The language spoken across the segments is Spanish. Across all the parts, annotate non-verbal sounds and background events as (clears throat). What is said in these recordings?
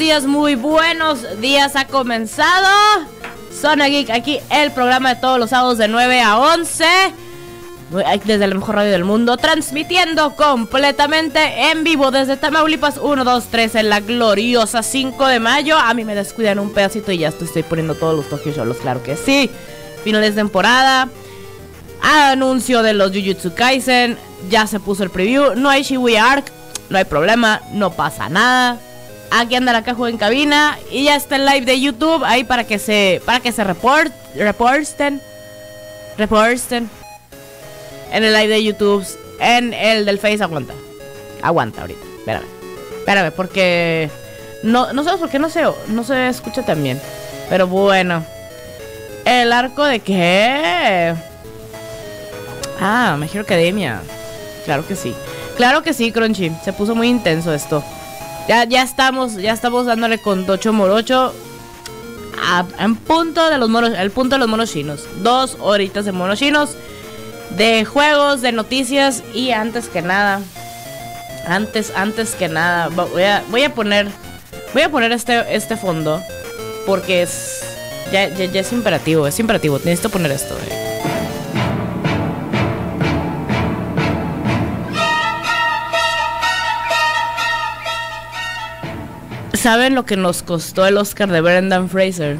días, muy buenos días. Ha comenzado Zona Geek, aquí el programa de todos los sábados de 9 a 11. Desde la mejor radio del mundo, transmitiendo completamente en vivo desde Tamaulipas 1, 2, 3 en la gloriosa 5 de mayo. A mí me descuidan un pedacito y ya estoy poniendo todos los Tokyo Shows, claro que sí. Finales de temporada. Anuncio de los Jujutsu Kaisen. Ya se puso el preview. No hay Shibuya Arc. No hay problema. No pasa nada. Aquí anda la caja en cabina. Y ya está el live de YouTube. Ahí para que se. Para que se report, reporten. Reporten. En el live de YouTube. En el del Face aguanta. Aguanta ahorita. Espérame. Espérame, porque. No, no sé por qué no se, no se escucha tan bien. Pero bueno. El arco de qué? Ah, Mejor Academia. Claro que sí. Claro que sí, Crunchy. Se puso muy intenso esto. Ya, ya estamos, ya estamos dándole con Tocho Morocho. en punto de los monos, el punto de los monos chinos. Dos horitas de monos chinos. De juegos, de noticias. Y antes que nada. Antes, antes que nada. Voy a, voy a poner. Voy a poner este, este fondo. Porque es. Ya, ya, ya es imperativo, es imperativo. Necesito poner esto. Eh. ¿Saben lo que nos costó el Oscar de Brendan Fraser?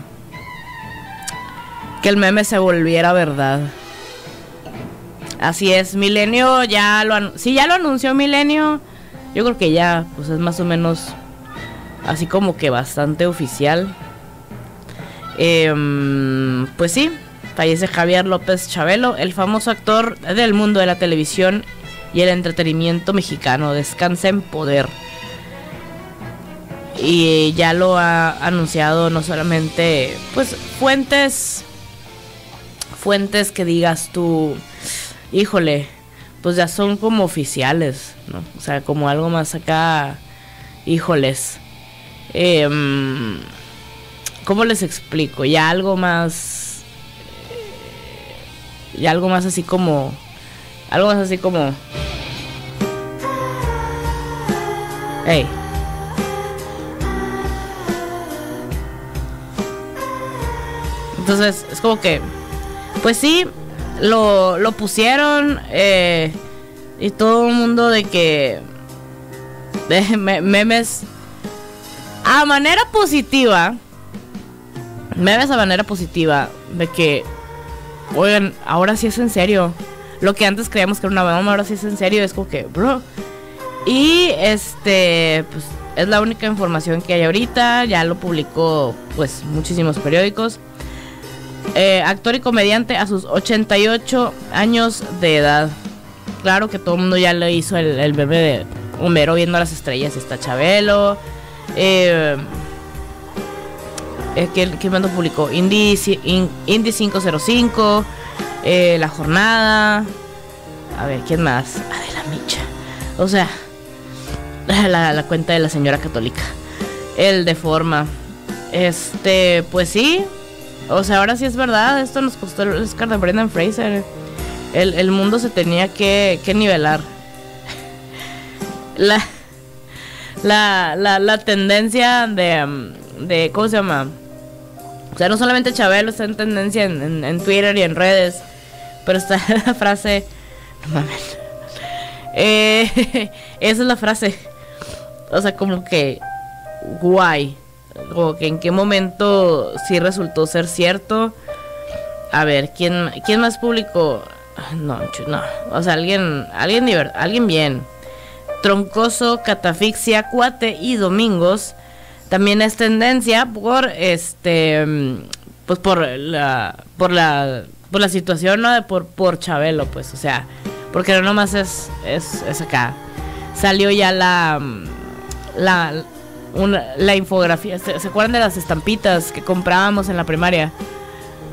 Que el meme se volviera verdad. Así es, Milenio ya lo si ya lo anunció Milenio, yo creo que ya pues es más o menos así como que bastante oficial. Em, pues sí, fallece Javier López Chabelo, el famoso actor del mundo de la televisión y el entretenimiento mexicano. Descansa en poder y ya lo ha anunciado no solamente pues fuentes fuentes que digas tú híjole pues ya son como oficiales no o sea como algo más acá híjoles em, cómo les explico ya algo más ya algo más así como algo más así como hey Entonces es como que, pues sí, lo, lo pusieron eh, y todo el mundo de que de (laughs) memes a manera positiva, memes a manera positiva de que, oigan, ahora sí es en serio. Lo que antes creíamos que era una broma, ahora sí es en serio. Es como que, bro. Y este, pues es la única información que hay ahorita. Ya lo publicó, pues, muchísimos periódicos. Eh, actor y comediante a sus 88 años de edad. Claro que todo el mundo ya le hizo el, bebé de Homero viendo las estrellas. Está Chabelo. Eh, eh ¿Qué, mando publicó? Indy, 505. Eh, la Jornada. A ver, ¿quién más? Adela Micha. O sea, la cuenta de la señora católica. El de forma. Este, pues sí, o sea, ahora sí es verdad, esto nos costó el Oscar de Brendan Fraser. El, mundo se tenía que, nivelar. La, la, la, tendencia de, de, ¿cómo se llama? O sea, no solamente Chabelo está en tendencia en, Twitter y en redes, pero está (laughs) la frase, no mames. Eh, (laughs) esa es la frase. O sea, como que guay o que en qué momento sí resultó ser cierto. A ver, ¿quién, quién más publicó? No, no, o sea, alguien, alguien, alguien bien. Troncoso, Catafixia, Cuate y Domingos. También es tendencia por este, pues por la, por la, por la situación, ¿no? Por, por Chabelo, pues, o sea, porque no nomás es, es, es acá. Salió ya la, la, la infografía. ¿se, acuerdan de las estampitas que comprábamos en la primaria?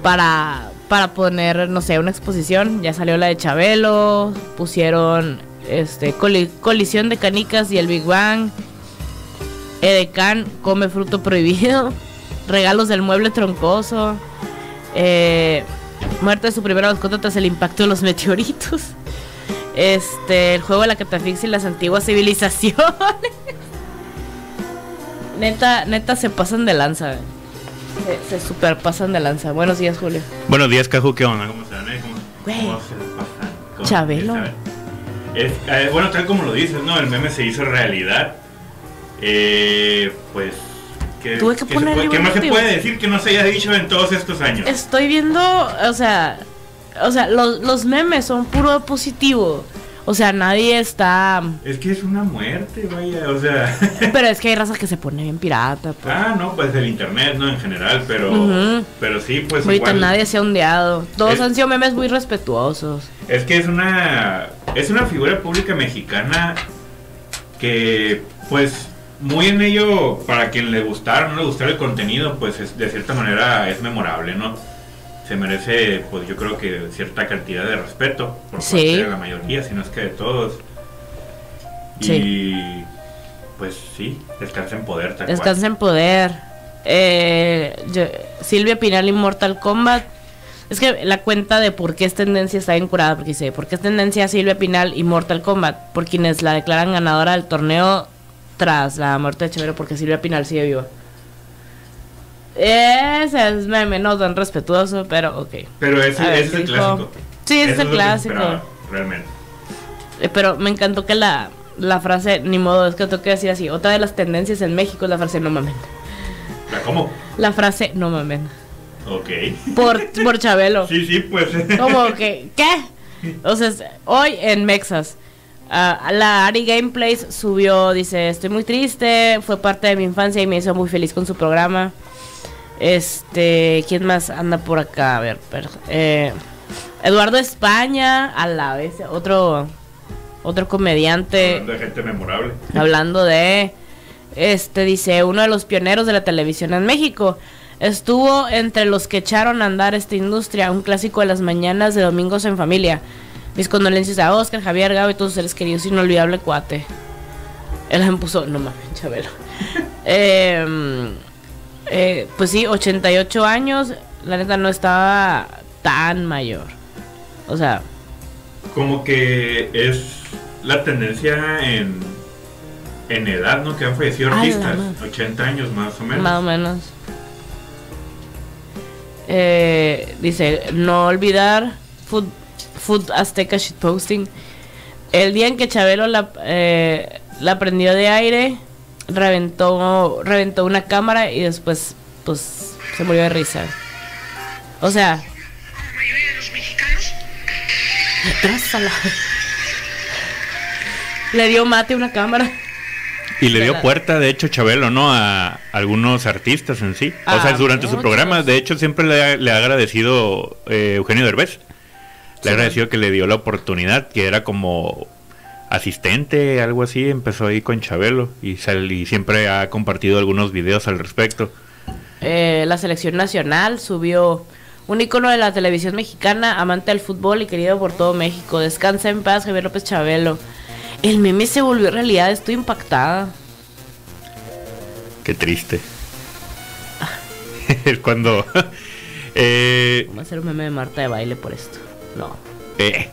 Para, para poner, no sé, una exposición. Ya salió la de Chabelo. Pusieron este colisión de canicas y el Big Bang. Edecán come fruto prohibido. (laughs) Regalos del mueble troncoso. Eh, muerte de su primera mascota tras el impacto de los meteoritos. (laughs) Este, el juego de la catafixia y las antiguas civilizaciones. (laughs) neta, neta se pasan de lanza. Se, se super pasan de lanza. Buenos días, Julio. Buenos días, Caju, ¿qué onda? ¿Cómo están? Eh? ¿Cómo, Güey. cómo se pasan? ¿Cómo- Chabelo. Es, eh, bueno, tal como lo dices, ¿no? El meme se hizo realidad. Eh, pues. ¿qué, Tuve que qué se ponerle puede- ¿Qué un más se puede decir que no se haya dicho en todos estos años? Estoy viendo, o sea, o sea, los, los memes son puro positivo. O sea, nadie está. Es que es una muerte, vaya, o sea. (laughs) Pero es que hay razas que se pone bien pirata. Pues. ah, no, pues el internet, ¿no? En general, pero. Pero sí, pues. Ahorita igual, nadie se ha ondeado. Todos Es- han sido memes muy respetuosos. Es que es una es una figura pública mexicana que pues muy en ello para quien le gustara o no le gustara el contenido, pues es- de cierta manera es memorable, ¿no? Se merece pues yo creo que cierta cantidad de respeto por Sí. parte de la mayoría, si no es que de todos. Y pues sí, descansa en poder tal cual. Descansa en poder. Eh, yo- Silvia Pinal y Mortal Kombat. Es que la cuenta de por qué es tendencia está bien curada. Porque dice: ¿Por qué es tendencia Silvia Pinal y Mortal Kombat? Por quienes la declaran ganadora del torneo tras la muerte de Chévere. Porque Silvia Pinal sigue viva. Ese es meme, no tan respetuoso, pero ok. Pero ese, A ver, ese es el dijo- clásico. Sí, ese es el clásico. esperaba, realmente. Eh, Pero me encantó que la, la frase, ni modo, es que tengo que decir así. Otra de las tendencias en México es la frase no mamen. ¿La cómo? La frase no mamen. Ok. Por, por (laughs) Chabelo. Sí, sí, pues. Como que, (laughs) ¿qué? O sea, es- hoy en Mexas, ah, la Ari Gameplays subió, dice, estoy muy triste, fue parte de mi infancia y me hizo muy feliz con su programa. Este, ¿quién más anda por acá? A ver, per- eh, Eduardo España, a la vez, otro, otro comediante. Hablando de gente memorable. hablando de este dice uno de los pioneros de la televisión en México. Estuvo entre los que echaron a andar esta industria un clásico de las mañanas de domingos en familia. Mis condolencias a Oscar Javier Gabo y todos sus seres queridos inolvidable cuate. Él me puso no mames Chabelo. (laughs) Em, eh, pues sí 88 años la neta no estaba tan mayor o sea Como que es la tendencia en, en edad, ¿no? Que han fallecido artistas. madre. 80 años más o menos. Más o menos. Eh, dice, no olvidar Food, Food Azteca Shitposting. El día en que Chabelo la, eh, la prendió de aire, reventó, reventó una cámara y después, pues, se murió de risa. O sea... La mayoría de los mexicanos trásala. Le dio mate a una cámara. Y le dio puerta, de hecho, Chabelo, ¿no? A algunos artistas en sí. o sea, durante su programa, de hecho, siempre le ha, le ha agradecido eh, Eugenio Derbez. Le Sí. ha agradecido que le dio la oportunidad, que era como asistente, algo así. Empezó ahí con Chabelo y, sal- y siempre ha compartido algunos videos al respecto. Eh, la selección nacional subió un icono de la televisión mexicana, amante del fútbol y querido por todo México. Descansa en paz, Javier López Chabelo. El meme se volvió realidad, estoy impactada. Qué triste. (laughs) es cuando... (laughs) eh, Vamos a hacer un meme de Marta de baile por esto. No. eh,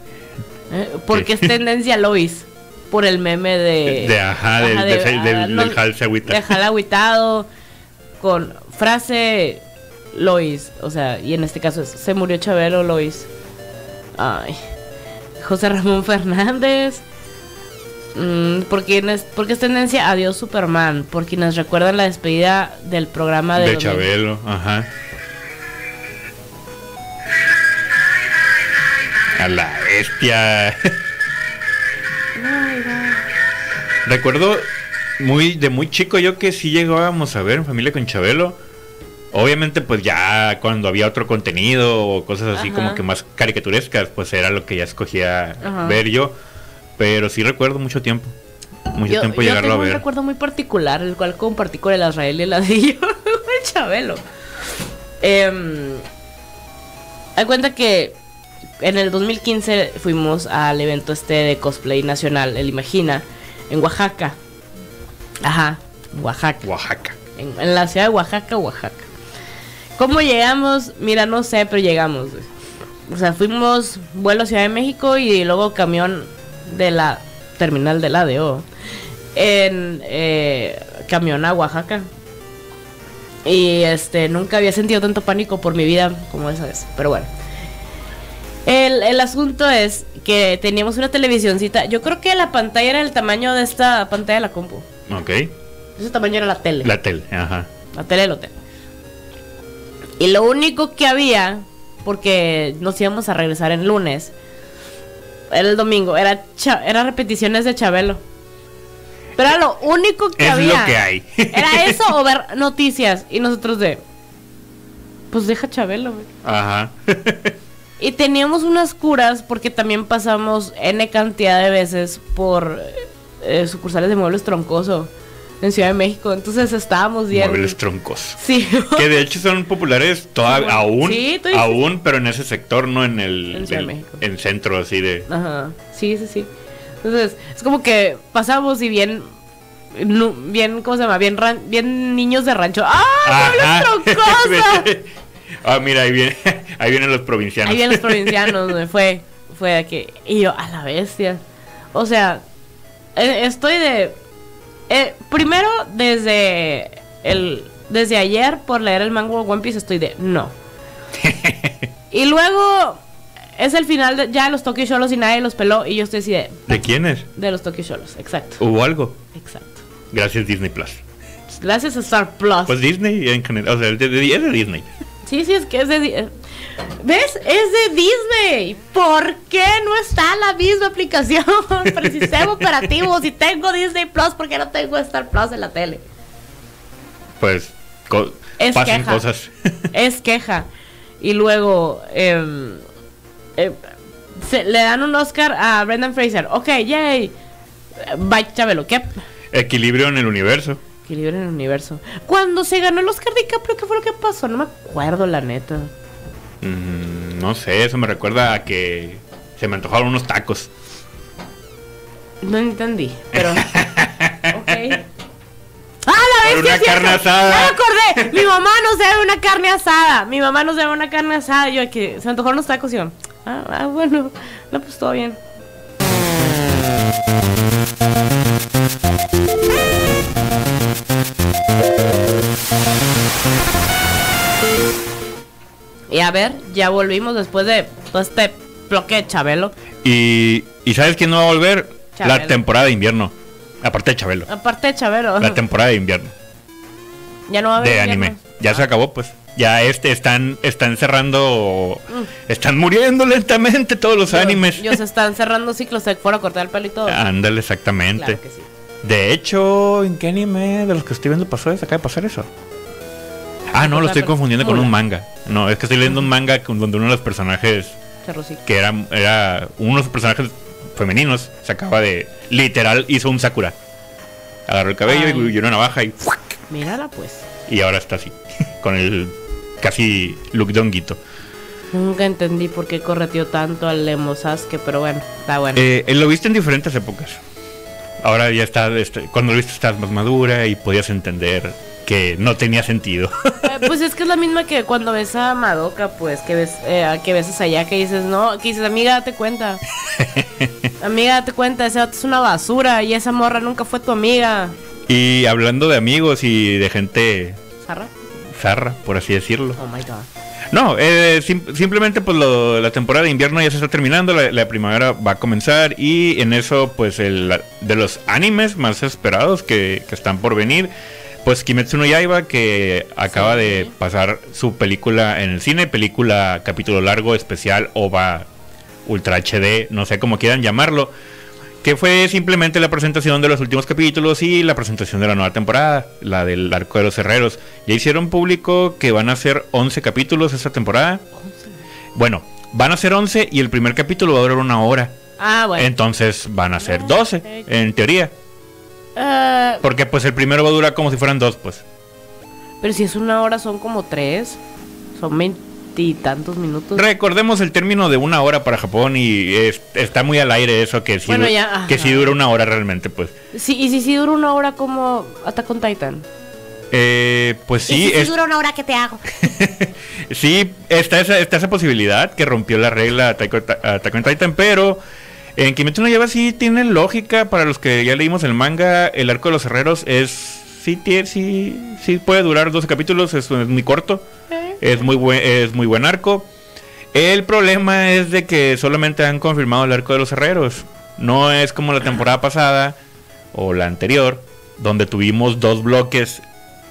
Eh, porque es tendencia (laughs) Lois. Por el meme de. De- ajá, del- de- de- del- ah, del. De jal agüitado. Con frase Lois. O sea, y en este caso es: Se murió Chabelo Lois. Ay. José Ramón Fernández. Mm, por quienes, porque es tendencia Adiós Superman. Por quienes recuerdan la despedida del programa de, de 2000. Chabelo, ajá. A la bestia. (laughs) Recuerdo muy de muy chico yo que sí llegábamos a ver en familia con Chabelo. Obviamente pues ya cuando había otro contenido o cosas así Ajá. como que más caricaturescas, pues era lo que ya escogía Ajá. ver yo. Pero sí recuerdo mucho tiempo. Mucho Yo, tiempo yo llegarlo tengo a un ver. recuerdo muy particular, el cual compartí con el Azrael y el Adillo, el (laughs) Chabelo. Eh, hay cuenta que en el 2015 fuimos al evento este de cosplay nacional, el Imagina, en Oaxaca. Ajá, Oaxaca. Oaxaca. En, en la ciudad de Oaxaca, Oaxaca. ¿Cómo llegamos? Mira, no sé, pero llegamos. O sea, fuimos vuelo a Ciudad de México y luego camión de la terminal del ADO. En, eh, camión a Oaxaca. Y este, nunca había sentido tanto pánico por mi vida como esa vez. Pero bueno. El, el asunto es que teníamos una televisioncita. Yo creo que la pantalla era el tamaño de esta pantalla de la compu. Ok. Ese tamaño era la tele. La tele, ajá. La tele del hotel. Y lo único que había, porque nos íbamos a regresar en lunes, era el domingo, era, era repeticiones de Chabelo. Pero era lo único que Es había. lo que hay. (laughs) Era eso o ver noticias. Y nosotros de. Pues deja Chabelo, güey. Ajá. (laughs) Y teníamos unas curas porque también pasamos N cantidad de veces por eh, sucursales de muebles troncoso en Ciudad de México. Entonces estábamos bien. Muebles troncos. Sí. (laughs) Que de hecho son populares toda- aún, Sí, aún, pero en ese sector, no en el, En Ciudad de México. en centro así de... Ajá. Sí, sí, sí. Entonces, es como que pasamos y bien. Bien, ¿cómo se llama? Bien, ran- bien niños de rancho. ¡Ah! Muebles troncosos! (laughs) (laughs) ah, mira, ahí, viene, (laughs) ahí vienen los provincianos. Ahí vienen los provincianos, (laughs) me fue, fue de que, y yo, a la bestia. O sea, eh, estoy de, eh, primero, desde el, desde ayer, por leer el mango One Piece, estoy de, no. (laughs) y luego, es el final de, ya los Tokyo Sholos y nadie los peló, y yo estoy así de, ¿De quiénes? de los Tokyo Sholos, exacto, ¿Hubo algo? exacto. Gracias Disney Plus. Gracias a Star Plus. Pues Disney en general, o sea, es de Disney. Sí, sí, es que es de... Eh, ¿Ves? Es de Disney. ¿Por qué no está la misma aplicación (laughs) para el sistema operativo? Si tengo Disney Plus, ¿por qué no tengo Star Plus en la tele? Pues co- Es pasan queja. cosas. (laughs) Es queja. Y luego... eh, se- le dan un Oscar a Brendan Fraser. Ok, yay. Bye, Chabelo. ¿Qué? Equilibrio en el universo. Equilibrio en el universo. Cuando se ganó el Oscar DiCaprio, ¿qué fue lo que pasó? No me acuerdo, la neta. Mm, no sé, eso me recuerda a que se me antojaron unos tacos. No entendí, pero. (laughs) ok. ¡Ah, la vez una carne asada. ¡Ya me acordé! Mi mamá nos debe una carne asada. Mi mamá nos debe una carne asada. Yo que se me antojaron los tacos y yo. Ah, ah, bueno. No, pues todo bien. Y a ver, ya volvimos después de todo este bloque de Chabelo. Y, ¿y sabes quién no va a volver? La temporada de invierno. Aparte de Chabelo. Aparte de Chabelo. La temporada de invierno. ya no va a haber De invierno. anime. Ya se acabó, pues. Ya este están, están cerrando. Mm. Están muriendo lentamente todos los animes. Ellos están cerrando ciclos, se fueron a cortar el pelo y todo. Ándale, exactamente. Claro que sí. De hecho, ¿en qué anime de los que estoy viendo pasó eso? Acaba de pasar eso. Ah, no, lo estoy confundiendo con un manga. No, es que estoy leyendo un manga donde uno de los personajes, que era, era uno de los personajes femeninos, se acaba de. Literal, hizo un Sakura. Agarró el cabello Ay. y, una navaja y. ¡fuac! Mírala pues. Y ahora está así. (laughs) Con el casi look de honguito. Nunca entendí por qué correteó tanto al Lemo Sasuke, pero bueno, está bueno. Eh, lo viste en diferentes épocas. Ahora ya está, este, cuando lo viste estás más madura y podías entender que no tenía sentido. (laughs) Eh, pues es que es la misma que cuando ves a Madoka, pues, que ves, eh, que ves a Sayaka que dices, no, que dices, amiga, date cuenta. (laughs) amiga, date cuenta, ese vato es una basura y esa morra nunca fue tu amiga. y hablando de amigos y de gente ¿Zarra? zarra, por así decirlo. Oh my god. No, eh, sim- simplemente pues lo- la temporada de invierno ya se está terminando, la, la primavera va a comenzar y en eso pues el, de los animes más esperados que, que están por venir, pues Kimetsu no Yaiba que acaba Sí. de pasar su película en el cine, película capítulo largo, especial, OVA, Ultra HD, no sé cómo quieran llamarlo. Que fue simplemente la presentación de los últimos capítulos y la presentación de la nueva temporada, la del arco de los herreros. Ya hicieron público que van a ser 11 capítulos esta temporada. Bueno, van a ser 11 y el primer capítulo va a durar una hora. Ah, bueno. Entonces van a ser Ah, 12, ok. en teoría. Eh, Porque pues el primero va a durar como si fueran dos, pues. pero si es una hora, son como tres. Son veintitantos minutos. Recordemos el término de una hora para Japón y es- está muy al aire eso, que sí, Bueno, ya, que sí dura una hora realmente, pues. Sí, y si sí dura una hora como Attack on Titan. Eh, pues y sí, si sí es- dura una hora, ¿qué te hago? (laughs) Sí, está esa, está esa posibilidad que rompió la regla Attack on Titan, pero en Kimetsu no Yaiba sí tiene lógica para los que ya leímos el manga. El arco de los herreros es sí, tie- sí, sí puede durar 12 capítulos, es, es muy corto, es muy buen, es muy buen arco. El problema es de que solamente han confirmado el arco de los herreros. No es como la temporada pasada o la anterior, donde tuvimos dos bloques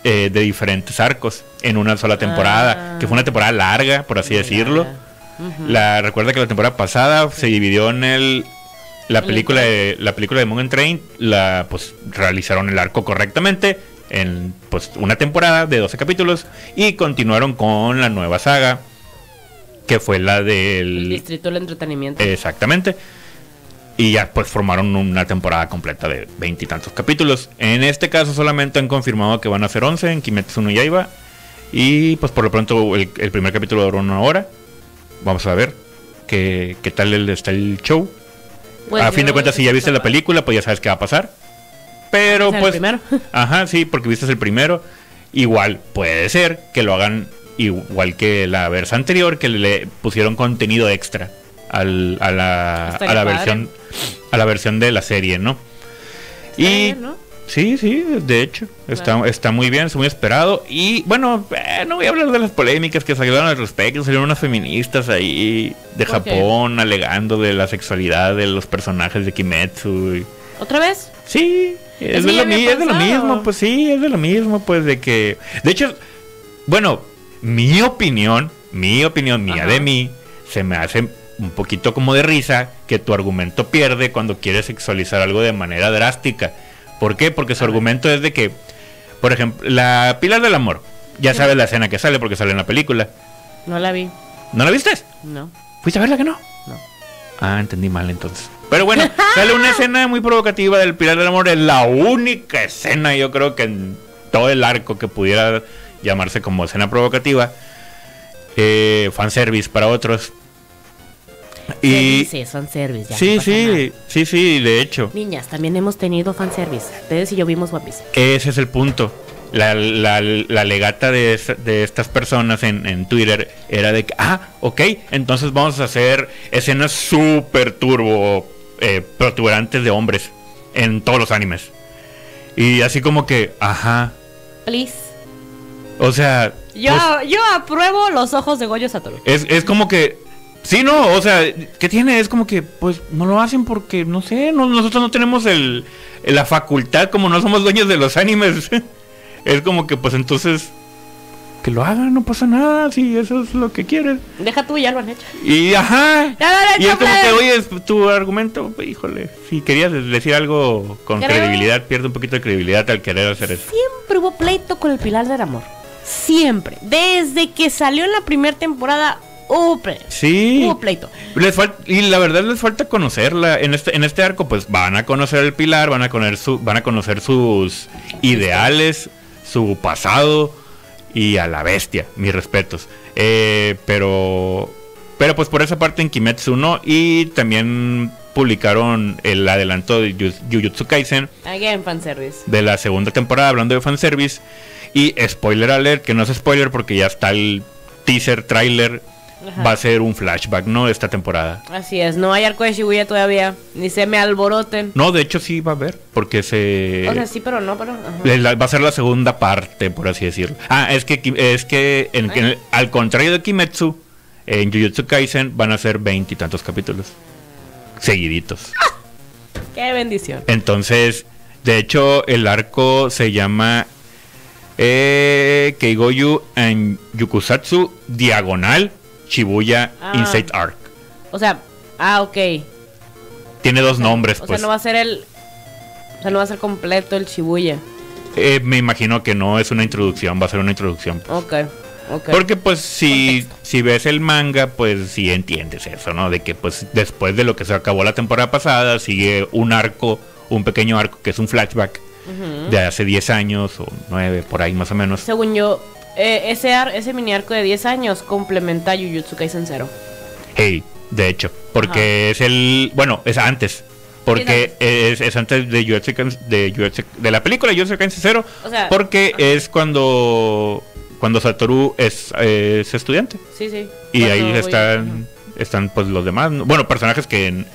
eh, de diferentes arcos en una sola temporada, Ah. que fue una temporada larga, por así decirlo. La recuerda que la temporada pasada se dividió en el la El película de la película de Mugen Train la pues realizaron el arco correctamente en pues una temporada de 12 capítulos y continuaron con la nueva saga que fue la El del distrito del entretenimiento. exactamente y ya pues formaron una temporada completa de veintitantos capítulos. En este caso solamente han confirmado que van a ser 11 en Kimetsu no Yaiba y pues por lo pronto el, el primer capítulo duró una hora. Vamos a ver qué, qué tal el, está el show. Pues a fin de cuentas, si ya viste la película, pues ya sabes qué va a pasar. Pero sea, el pues. primero. (laughs) Ajá, sí, porque viste el primero. Igual puede ser que lo hagan igual que la versión anterior, que le pusieron contenido extra al- a la, a la versión a la versión de la serie, ¿no? Está Y bien, ¿no? Sí, sí, de hecho, está, está muy bien, es muy esperado. Y bueno, eh, no voy a hablar de las polémicas que salieron al respecto. Salieron unas feministas ahí de. Japón alegando de la sexualidad de los personajes de Kimetsu. y- ¿Otra vez? Sí, es, de, lo, es de lo mismo, pues sí, es de lo mismo, pues de que... De hecho, bueno, mi opinión, mi opinión mía Ajá. de mí, se me hace un poquito como de risa que tu argumento pierde cuando quieres sexualizar algo de manera drástica. ¿Por qué? Porque su argumento es de que, por ejemplo, la Pilar del Amor, ya sabes la escena que sale porque sale en la película. No la vi. ¿No la viste? No. ¿Fuiste a verla que no? No. Ah, entendí mal entonces. Pero bueno, sale una (laughs) escena muy provocativa del Pilar del Amor. Es la única escena, yo creo que en todo el arco que pudiera llamarse como escena provocativa. Eh, fanservice para otros. Y. Sí, son service. ya, Sí, no pasa nada. sí, sí, sí, de hecho. Niñas, también hemos tenido fanservice. Ustedes y yo vimos Piece. Ese es el punto. La, la, la legata de, de estas personas en, en Twitter era de que, ah, ok, entonces vamos a hacer escenas súper turbo eh, protuberantes de hombres en todos los animes. Y así como que, ajá, Please. o sea, Yo, pues, yo apruebo los ojos de Goyo Satoru. es, es como que, sí, no, o sea, ¿qué tiene? Es como que, pues, no lo hacen porque, no sé, no- nosotros no tenemos el, la facultad, como no somos dueños de los animes. (laughs) es como que, pues, entonces, que lo hagan, no pasa nada, si eso es lo que quieren. Deja tú, ya lo han hecho. Y, ajá, Ya lo han y es como que, oye, es tu argumento, híjole, si querías decir algo con Creo- credibilidad, pierde un poquito de credibilidad al querer hacer eso. Siempre hubo pleito con el Pilar del Amor. Siempre. Desde que salió en la primera temporada, pleito. Sí. Hubo pleito. Les y la verdad les falta conocerla. En este, en este arco, pues van a conocer el pilar, van a conocer su, van a conocer sus ideales, su pasado y a la bestia, mis respetos. Eh, pero. Pero pues por esa parte en Kimetsu no. Y también publicaron el adelanto de Jujutsu Kaisen Again, fanservice. de la segunda temporada hablando de fanservice. Y spoiler alert, que no es spoiler porque ya está el teaser, trailer. Ajá. Va a ser un flashback, ¿no? Esta temporada. Así es, no hay arco de Shibuya todavía. Ni se me alboroten. No, de hecho sí va a haber, porque se... O sea, sí, pero no, pero. ajá. la- va a ser la segunda parte, por así decirlo. Ah, es que, es que en- al contrario de Kimetsu, en Jujutsu Kaisen van a ser veintitantos capítulos. Seguiditos. Qué bendición. Entonces, de hecho, el arco se llama eh, Keigoyu en Yukusatsu Diagonal Shibuya Ah. Inside Arc. O sea, ah, ok. Tiene dos nombres, O pues. sea, no va a ser el. O sea, no va a ser completo el Shibuya. Eh, me imagino que no es una introducción, va a ser una introducción. Ok, ok. Porque pues si, Contexto. si ves el manga, pues sí entiendes eso, ¿no? De que pues después de lo que se acabó la temporada pasada, sigue un arco, un pequeño arco que es un flashback de hace 10 años o 9, por ahí más o menos. Según yo, eh, ese, ar- ese mini arco de 10 años complementa a Jujutsu Kaisen 0. Hey, de hecho, porque es el, bueno, es antes. Porque es, es antes de Jujutsu de, de la película Jujutsu Kaisen 0, O sea, porque es cuando cuando Satoru es, es estudiante. Sí, sí. Y Cuando ahí están están pues los demás, ¿no? bueno, personajes que en-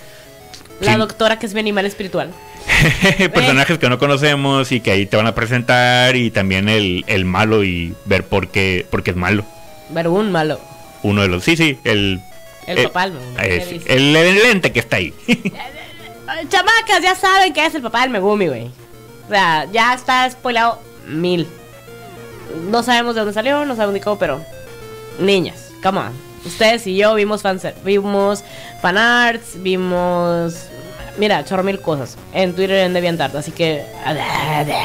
La doctora que es mi animal espiritual. (laughs) Personajes que no conocemos y que ahí te van a presentar y también el, el malo y ver por qué, por qué es malo. Ver un malo. Uno de los, sí, sí, el... El papá del Megumi, eh, ¿qué sí, dice? el, el lente que está ahí. (laughs) Chamacas, ya saben que es el papá del Megumi, güey. O sea, ya está spoilado mil. No sabemos de dónde salió, no sabemos ni cómo, pero. Niñas, come on. Ustedes y yo vimos fans, vimos fanarts, vimos. Mira, chorro mil cosas. En Twitter en DeviantArt, así que.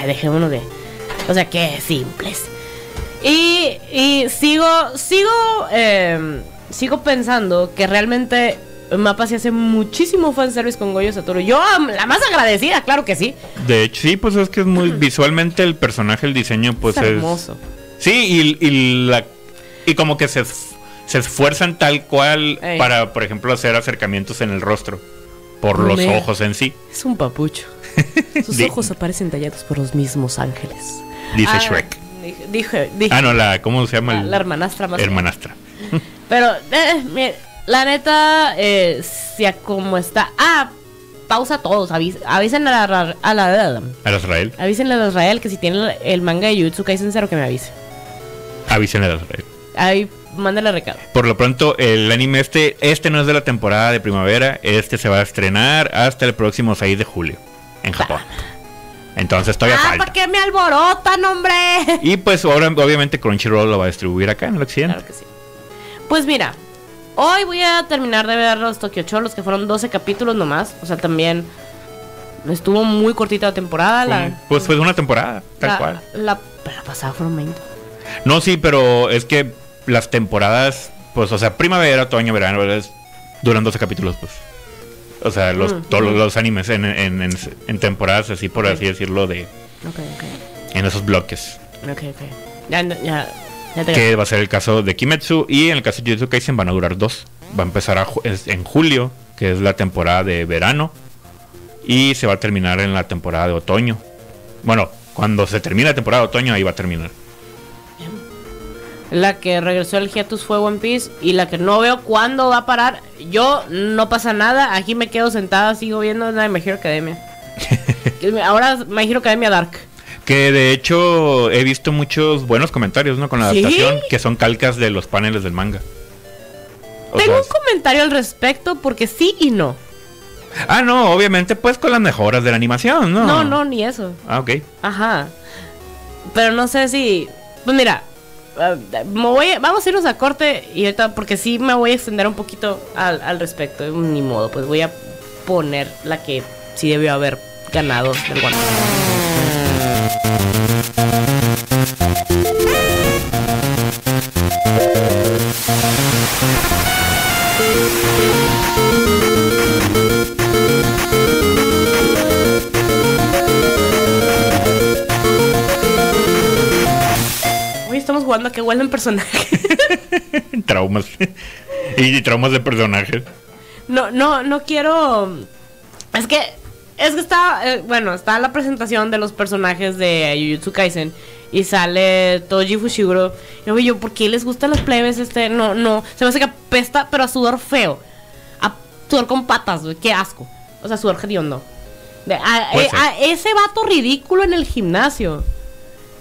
Dejémonos de. O sea, que simples. Y, y sigo, sigo, eh, sigo pensando que realmente Mapa se hace muchísimo fanservice con Goyo Satoru. Yo, la más agradecida, claro que sí. De hecho, sí, pues es que es muy (clears throat) visualmente el personaje, el diseño, pues es es... hermoso. Sí, y, y la, y como que se, se esfuerzan tal cual Ey. para, por ejemplo, hacer acercamientos en el rostro. Por los Mira. ojos en sí, Es un papucho. (laughs) Sus ojos aparecen tallados por los mismos ángeles. dice Ah, Shrek. Dije, dije, dije. Ah, no, la, ¿cómo se llama? la, el- la hermanastra más. hermanastra. Pero, eh, mire, la neta, eh, si a como está. Ah, pausa todos. avis- avisen a la, a la. A Israel. Avísenle a Israel que si tiene el manga de Jujutsu Kaisen Zero que me avise. Avísenle a Israel. Ahí, mándale recado. Por lo pronto, el anime este, este no es de la temporada de primavera, este se va a estrenar hasta el próximo 6 de julio en Japón. Entonces todavía ah, falta. ¿para qué me alborotan, hombre? Y pues ahora obviamente Crunchyroll lo va a distribuir acá en el occidente. Claro que sí. Pues mira, hoy voy a terminar de ver los Tokyo Cholos, que fueron 12 capítulos nomás. O sea, también estuvo muy cortita la temporada. La, Pues fue una temporada, tal la, cual. La, la pasada fueron 20. No, sí, pero es que las temporadas, pues, o sea, primavera, otoño, verano, duran 12 capítulos, pues. O sea, los, Mm, todos ujú. los animes en, en- en- en temporadas, así por así decirlo, de en esos bloques. Ok, ok. Ya, ya, ya te Que va a ser el caso de Kimetsu y en el caso de Jujutsu Kaisen van a durar dos. Va a empezar a en julio, que es la temporada de verano, y se va a terminar en la temporada de otoño. Bueno, cuando se termine la temporada de otoño, ahí va a terminar. La que regresó el hiatus fue One Piece y la que no veo cuándo va a parar. Yo no pasa nada, aquí me quedo sentada, sigo viendo la de My Hero Academia. (laughs) Ahora My Hero Academia Dark. Que de hecho he visto muchos buenos comentarios, ¿no? Con la ¿Sí? adaptación, que son calcas de los paneles del manga. O Tengo un comentario al respecto porque sí y no. ah, no, obviamente pues con las mejoras de la animación, ¿no? No, no, ni eso. Ah, ok. Ajá. Pero no sé si. Pues mira, me voy a- vamos a irnos a corte y ahorita, porque sí me voy a extender un poquito al, al respecto. Ni modo, pues voy a poner la que sí debió haber ganado del One jugando a que huelen personajes. (laughs) traumas. y traumas de personajes. No, no, no quiero. Es que. Es que está. eh, bueno, está la presentación de los personajes de Jujutsu Kaisen. Y sale Toji Fushiguro. Y luego yo, ¿por qué les gustan los plebes? Este, no, no. Se me hace que apesta, pero a sudor feo. A sudor con patas, güey. Qué asco. O sea, sudor hediondo. De, a, eh, a ese vato ridículo en el gimnasio.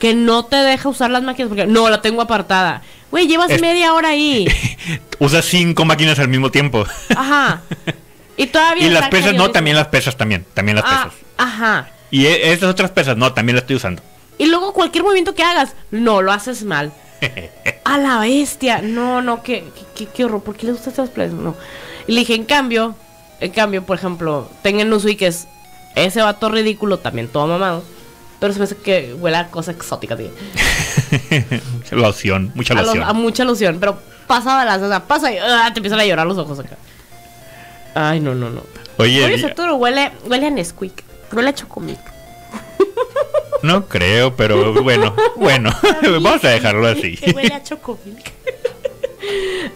Que no te deja usar las máquinas porque no la tengo apartada. Güey, llevas Es- media hora ahí. (laughs) Usa cinco máquinas al mismo tiempo. Ajá. (laughs) Y todavía y las pesas, no, también las pesas, también. También las Ah, pesas. ajá. Y e- estas otras pesas, no, también las estoy usando. Y luego cualquier movimiento que hagas, no, lo haces mal. (laughs) A la bestia. No, no, qué, qué, qué- horror. ¿Por qué le gustan estas playas? No. Y le dije, en cambio, en cambio, por ejemplo, tengan Nuzui que es ese vato ridículo, también todo mamado. Pero se me hace que huele a cosa exótica, tío. (laughs) loción, mucha A, lo- loción. a mucha loción. Pero pasa de las, o sea, pasa y ah, te empiezan a llorar los ojos acá. Ay, no, no, no. Oye, Oye, Arturo, huele, huele a Nesquik. Huele a Chocomilk. no creo, pero bueno, bueno, (laughs) vamos a dejarlo así. Que huele a Chocomilk.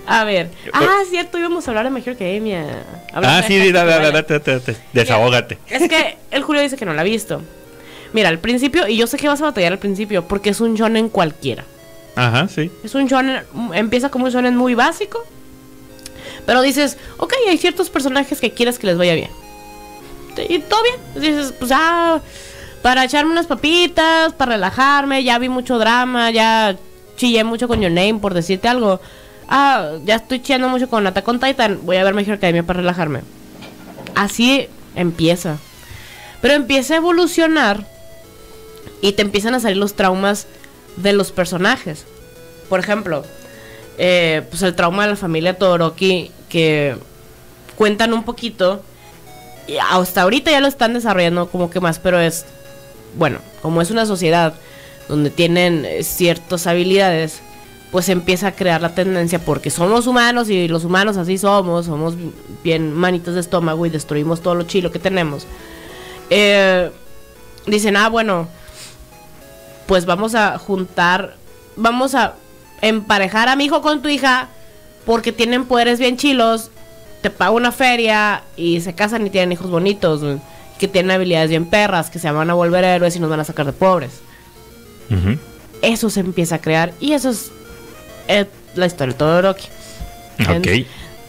A ver. Ah, cierto, íbamos a hablar de Hero Academia. Ah, de sí, gente da, que da, da, huele. da, da, da, desahógate. Es que el Julio dice que no la ha visto. Mira, al principio, y yo sé que vas a batallar al principio, porque es un shonen cualquiera. Ajá, sí. Es un shonen, empieza como un shonen muy básico. Pero dices, ok, hay ciertos personajes que quieres que les vaya bien. y todo bien. Dices, pues ah, para echarme unas papitas, para relajarme, ya vi mucho drama, ya chillé mucho con Your Name, por decirte algo. Ah, ya estoy chillando mucho con Attack on Titan, voy a ver Hero Academia para relajarme. Así empieza. Pero empieza a evolucionar y te empiezan a salir los traumas de los personajes. Por ejemplo, eh, pues el trauma de la familia Todoroki que cuentan un poquito. Y hasta ahorita ya lo están desarrollando como que más, pero es, bueno, como es una sociedad donde tienen eh, ciertas habilidades, pues empieza a crear la tendencia porque somos humanos y los humanos así somos, somos bien manitos de estómago y destruimos todo lo chilo que tenemos. Eh, dicen, ah, bueno, pues vamos a juntar, vamos a emparejar a mi hijo con tu hija porque tienen poderes bien chilos, te paga una feria y se casan y tienen hijos bonitos, que tienen habilidades bien perras, que se van a volver héroes y nos van a sacar de pobres. Eso se empieza a crear y eso es eh, la historia de Todoroki. En- Ok.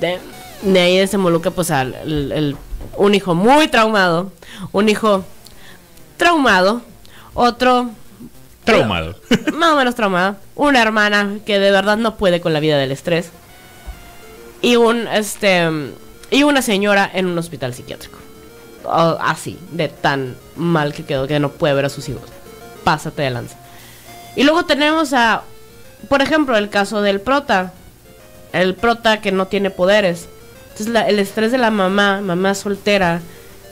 De, de ahí desenvolucra pues al el- el- un hijo muy traumado, un hijo traumado, otro Traumado. (laughs) más o menos traumada, una hermana que de verdad no puede con la vida del estrés y un este y una señora en un hospital psiquiátrico. Así, de tan mal que quedó que no puede ver a sus hijos. Pásate de lanza. Y luego tenemos a por ejemplo, el caso del prota. El prota que no tiene poderes. Entonces la- el estrés de la mamá, mamá soltera,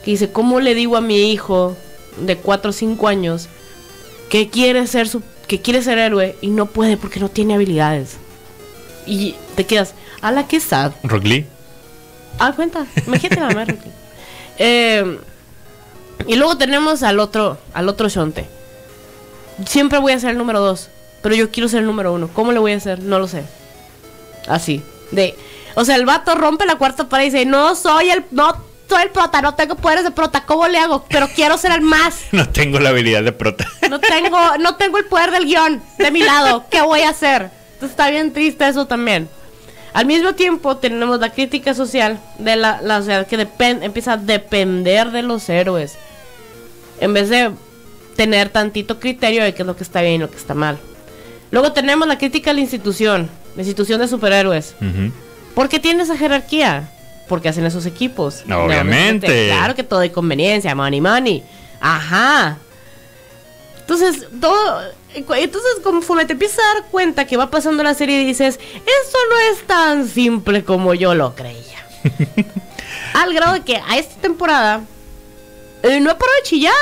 que dice, ¿cómo le digo a mi hijo de 4 o 5 años que quiere ser su, que quiere ser héroe y no puede porque no tiene habilidades? Y te quedas, a la que sad. Rock Lee. Ah, cuenta, imagínate la mamá. (laughs) Eh, y luego tenemos al otro, al otro Shonte. Siempre voy a ser el número dos, pero yo quiero ser el número uno. ¿Cómo le voy a hacer? No lo sé. Así. De, o sea, el vato rompe la cuarta pared y dice, no soy el, no soy el prota, no tengo poderes de prota, ¿cómo le hago? Pero quiero ser el más. (laughs) No tengo la habilidad de prota. No tengo, no tengo el poder del guion de mi lado. ¿Qué voy a hacer? Entonces está bien triste eso también. Al mismo tiempo tenemos la crítica social de la, la sociedad que empieza a depender de los héroes. En vez de tener tantito criterio de qué es lo que está bien y lo que está mal. Luego tenemos la crítica a la institución, la institución de superhéroes. Ujú. ¿Por qué tiene esa jerarquía? Porque hacen esos equipos. Obviamente. Obviamente. Claro que todo hay conveniencia, money, money. Ajá. Entonces, todo. Entonces, conforme te empiezas a dar cuenta que va pasando la serie dices, eso no es tan simple como yo lo creía. (laughs) Al grado de que a esta temporada eh, no he parado de chillar.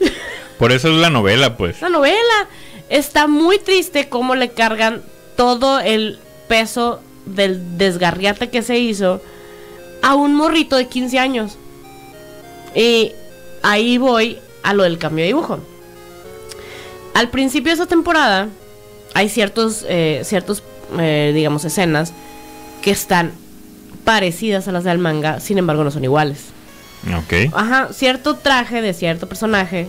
(laughs) Por eso es la novela, pues. La novela está muy triste cómo le cargan todo el peso del desgarriate que se hizo a un morrito de 15 años. Y ahí voy a lo del cambio de dibujo. Al principio de esa temporada hay ciertos, eh, ciertos eh, digamos, escenas que están parecidas a las del manga, sin embargo no son iguales. Ok. Ajá, cierto traje de cierto personaje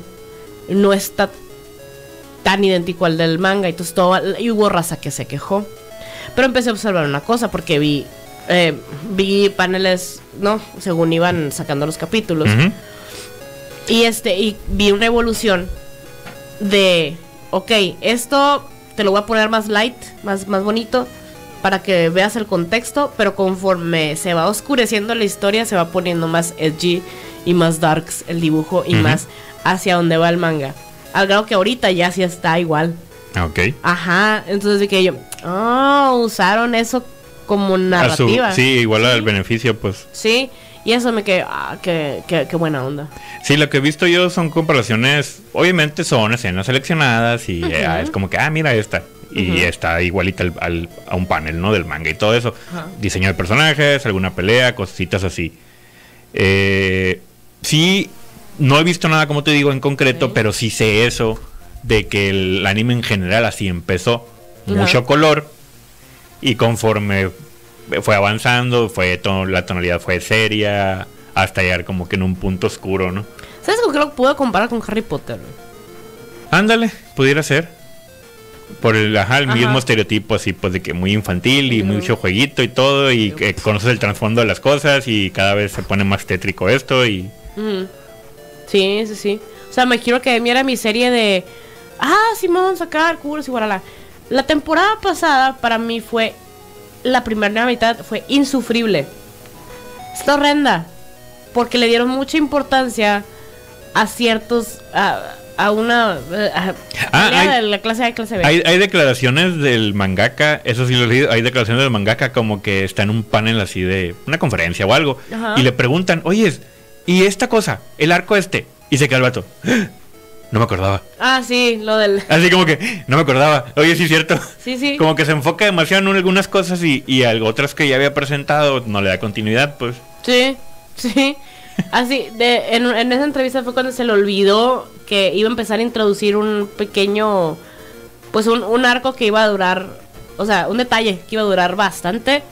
no está tan idéntico al del manga. Y, entonces todo, y hubo raza que se quejó. Pero empecé a observar una cosa porque vi, eh, vi paneles, ¿no? Según iban sacando los capítulos. Y este, y vi una evolución de, ok, esto te lo voy a poner más light, más, más bonito, para que veas el contexto, pero conforme se va oscureciendo la historia, se va poniendo más edgy y más darks el dibujo y más hacia donde va el manga. Al grado que ahorita ya sí está igual. Ok. Ajá, entonces que yo, ah, usaron eso como su- narrativa. sí, igual al beneficio, pues. Sí, y eso me quedé, ah, qué, qué, qué buena onda. Sí, lo que he visto yo son comparaciones. Obviamente son escenas seleccionadas y eh, es como que, ah, mira esta. Y está igualita al, al- a un panel, ¿no? Del manga y todo eso. Ajá. Diseño de personajes, alguna pelea, cositas así. Eh, sí, no he visto nada, como te digo, en concreto, pero sí sé eso. De que el anime en general así empezó. Mucho color. Y conforme fue avanzando, fue to- la tonalidad fue seria. Hasta llegar como que en un punto oscuro, ¿no? ¿Sabes con qué lo puedo comparar con Harry Potter? Ándale, pudiera ser. Por el, ajá, el Ajá. mismo estereotipo así, pues de que muy infantil y mucho jueguito y todo, y que conoces el trasfondo de las cosas y cada vez se pone más tétrico esto y... Sí, sí, sí. O sea, Me Hero Academia era mi serie de. Ah, Simón, sacar curos y guarala. La temporada pasada para mí fue. La primera mitad fue insufrible. Está horrenda. Porque le dieron mucha importancia a ciertos. a, a una. a- Ah, hay- de la clase A clase B. Hay, hay declaraciones del mangaka, eso sí lo he leído, hay declaraciones del mangaka como que está en un panel así de una conferencia o algo. Ajá. Y le preguntan, oye, ¿y esta cosa? El arco este. Y se queda el vato. "Ah, No me acordaba. Ah, sí, lo del. Así como que, no me acordaba. Oye, sí es cierto. Sí, sí. Como que se enfoca demasiado en algunas cosas y, y otras que ya había presentado no le da continuidad, pues. Sí, sí. Así, de, en, en esa entrevista fue cuando se le olvidó que iba a empezar a introducir un pequeño, pues un, un arco que iba a durar, o sea, un detalle que iba a durar bastante,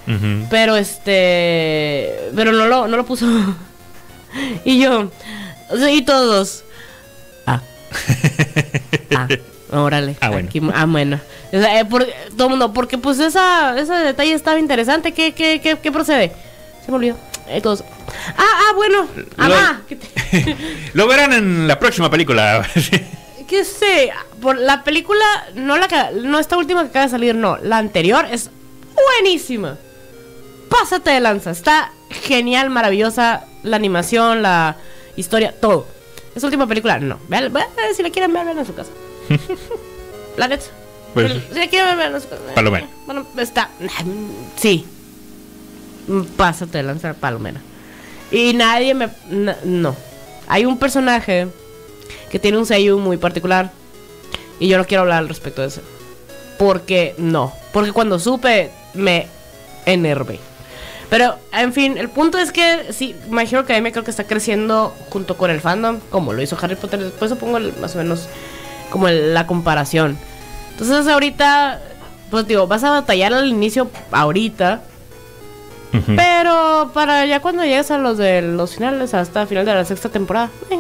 pero este, pero no lo, no lo puso. (laughs) y yo, y todos. (laughs) Ah. Órale. Ah, bueno. aquí- ah, bueno. O sea, eh, por- todo el mundo, porque pues esa, ese detalle estaba interesante. ¿Qué, qué, qué, qué procede? Se me olvidó. Eh, todos. Ah, ah, bueno. Amá. ¿Qué, te- (laughs) Lo verán en la próxima película. (laughs) qué sé? Por la película, no la que- no esta última que acaba de salir, no. La anterior es buenísima. Pásate de lanza. Está genial, maravillosa. La animación, la historia, todo. Esa última película, no. Vean- vean, si la quieren ver, vean en su casa. (laughs) la neta. Pues- si, la quieren ver, vean en su casa. Palomera. Bueno, está. Sí. Pásate de lanza, palomera. Y nadie me. no. Hay un personaje que tiene un sello muy particular. Y yo no quiero hablar al respecto de eso. Porque no. Porque cuando supe, me enervé. Pero, en fin, el punto es que sí, My Hero Academia creo que está creciendo junto con el fandom, como lo hizo Harry Potter. Después pongo el- más o menos como el- la comparación. Entonces, ahorita, pues digo, vas a batallar al inicio ahorita. Pero para ya cuando llegues a los de los finales, hasta el final de la sexta temporada. eh.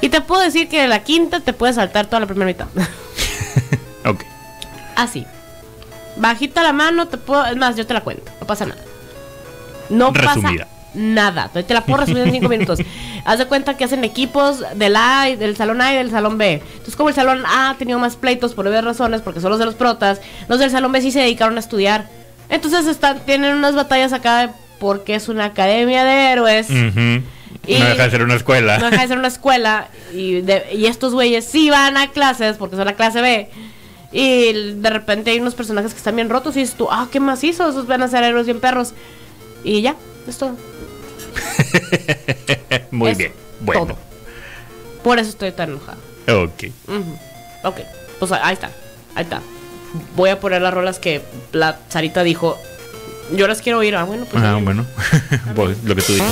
Y te puedo decir que de la quinta te puedes saltar toda la primera mitad. (laughs) ok. Así. Bajita la mano, te puedo. Es más, yo te la cuento. No pasa nada. No Resumida. pasa nada. Te la puedo resumir en cinco minutos. (laughs) Haz de cuenta que hacen equipos del A, del salón A y del salón B. Entonces, como el salón A ha tenido más pleitos por obvias razones, porque son los de los protas, los del salón B sí se dedicaron a estudiar. Entonces están, tienen unas batallas acá porque es una academia de héroes. Y- No deja de ser una escuela. No deja de ser una escuela. Y, de- y estos güeyes sí van a clases porque son la clase B. Y de repente hay unos personajes que están bien rotos y dices tú, ah, qué macizo, esos van a ser héroes bien perros. Y ya, es todo. (laughs) Muy Es bien. Bueno. todo. Por eso estoy tan enojada. Ok. Ujú. Ok, pues ahí está, ahí está. Voy a poner las rolas que la Sarita dijo. Yo las quiero oír. Ah, bueno, pues. Ah, bueno. (laughs) Pues, lo que tú dices.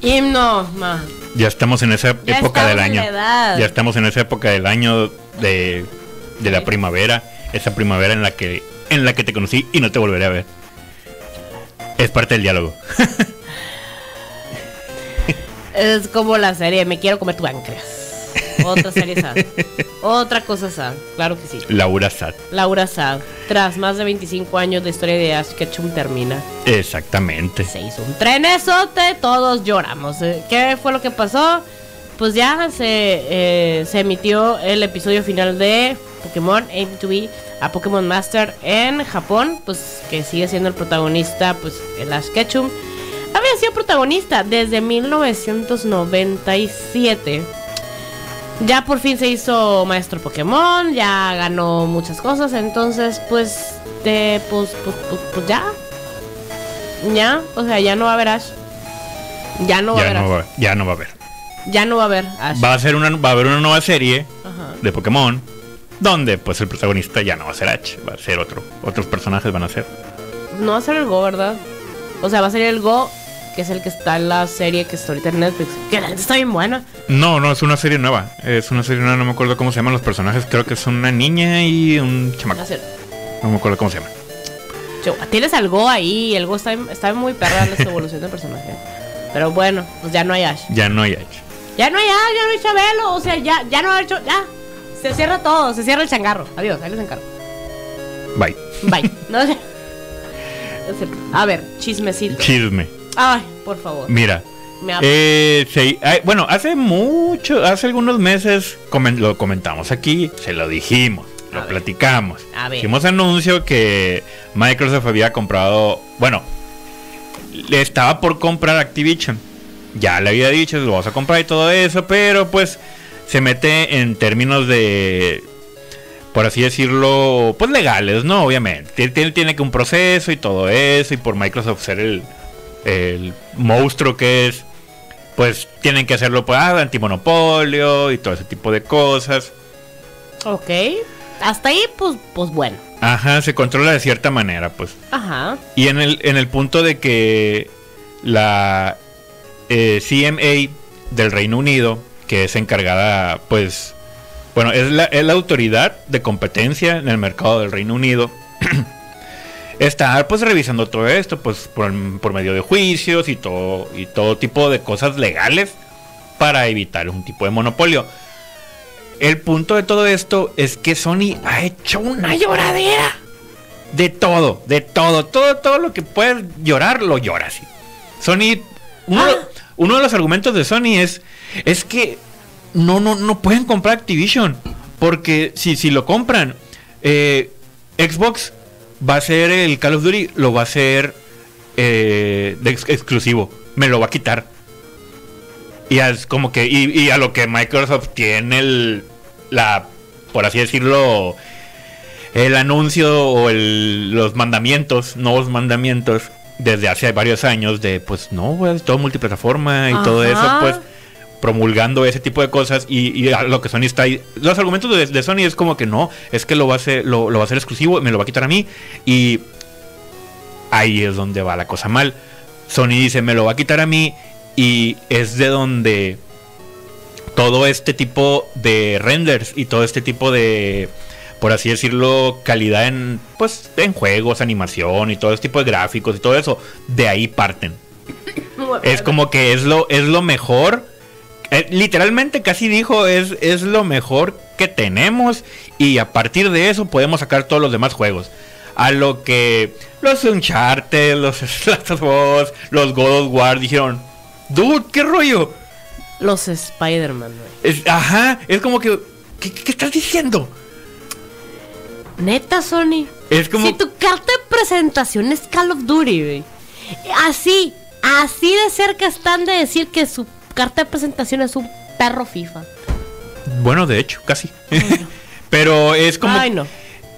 Himno, ma. Ya estamos en esa Ya época del año. Ya estamos en esa época del año de, de la primavera. Esa primavera en la que en la que te conocí y no te volveré a ver. Es parte del diálogo. (laughs) Es como la serie Me quiero comer tu páncreas. Otra serie sad. Otra cosa sad. Claro que sí. Laura Sad. Laura Sad. Tras más de 25 años de historia de Ash Ketchum termina. Exactamente. Se hizo un trenesote, todos lloramos. Eh, ¿Qué fue lo que pasó? Pues ya se, eh, se emitió el episodio final de Pokémon Aim to Be a Pokémon Master en Japón, pues que sigue siendo el protagonista, pues el Ash Ketchum. Había sido protagonista desde 1997. Ya por fin se hizo maestro Pokémon, ya ganó muchas cosas, entonces pues, de, pues, pues, pues, pues ya, ya, o sea, ya no va a haber Ash. Ya no va a haber no, ya no va a haber. Ya no va a haber Ash. Va a ser una va a haber una nueva serie Ajá. de Pokémon donde pues el protagonista ya no va a ser Ash, va a ser otro. Otros personajes van a ser. No va a ser el Go, ¿verdad? O sea, va a ser el Go, que es el que está en la serie que está ahorita en Netflix. Que la neta está bien buena. No, no, es una serie nueva. Es una serie nueva, no me acuerdo cómo se llaman los personajes. Creo que es una niña y un chamaco. No me acuerdo cómo se llama. Tienes al Go ahí, el Go está, está muy perra la evolución del personaje. Pero bueno, pues ya no hay Ash. Ya no hay Ash. Ya no hay Ash, ya no hay Chabelo. O sea, ya, ya no ha hecho. Ya. Se cierra todo, se cierra el changarro. Adiós, ahí les encargo. Bye. Bye. (laughs) No sé. A ver, chismecito. Chisme. Ay, por favor. Mira. Me Eh, bueno, hace mucho, hace algunos meses comen- lo comentamos aquí, se lo dijimos, A lo ver. platicamos. A ver. Hicimos anuncio que Microsoft había comprado, bueno, le estaba por comprar Activision. Ya le había dicho, lo vas a comprar y todo eso, pero pues se mete en términos de, por así decirlo, pues legales, ¿no? Obviamente. Tiene- tiene que un proceso y todo eso, y por Microsoft ser el, el monstruo que es, pues tienen que hacerlo pues, ah, antimonopolio y todo ese tipo de cosas. Ok. Hasta ahí, pues, pues bueno. Ajá, se controla de cierta manera, pues. Ajá. Y en el, en el punto de que la eh, CMA del Reino Unido, que es encargada, pues, bueno, es la, es la autoridad de competencia en el mercado del Reino Unido, (clears throat) está pues revisando todo esto, pues por, por medio de juicios y todo, y todo tipo de cosas legales para evitar un tipo de monopolio. El punto de todo esto es que Sony ha hecho una lloradera. De todo, de todo, todo, todo lo que puedes llorar, lo llora así. Sony, uno, Ah. uno de los argumentos de Sony es, es que no, no, no pueden comprar Activision. Porque si, si lo compran, eh, Xbox va a ser el Call of Duty, lo va a hacer eh, de ex- exclusivo. Me lo va a quitar. Y es como que, y, y a lo que Microsoft tiene el, la, por así decirlo, el anuncio o el- los mandamientos, nuevos mandamientos, desde hace varios años de, pues no, pues, todo multiplataforma y todo eso, pues promulgando ese tipo de cosas y, y a lo que Sony está ahí. Los argumentos de, de Sony es como que no, es que lo va a hacer, lo, lo va a hacer exclusivo, me lo va a quitar a mí y ahí es donde va la cosa mal. Sony dice, me lo va a quitar a mí y es de donde todo este tipo de renders y todo este tipo de por así decirlo calidad en pues en juegos animación y todo este tipo de gráficos y todo eso de ahí parten (laughs) es como que es lo es lo mejor Eh, literalmente casi dijo es es lo mejor que tenemos y a partir de eso podemos sacar todos los demás juegos a lo que los Uncharted los (laughs) of Us, los God of War dijeron dude qué rollo Los Spider-Man, es, ajá, es como que. ¿qué, qué estás diciendo? Neta, Sony. Es como. Si tu carta de presentación es Call of Duty, güey. Así, así de cerca están de decir que su carta de presentación es un perro FIFA. Bueno, de hecho, casi. (laughs) Pero es como. Ay, no.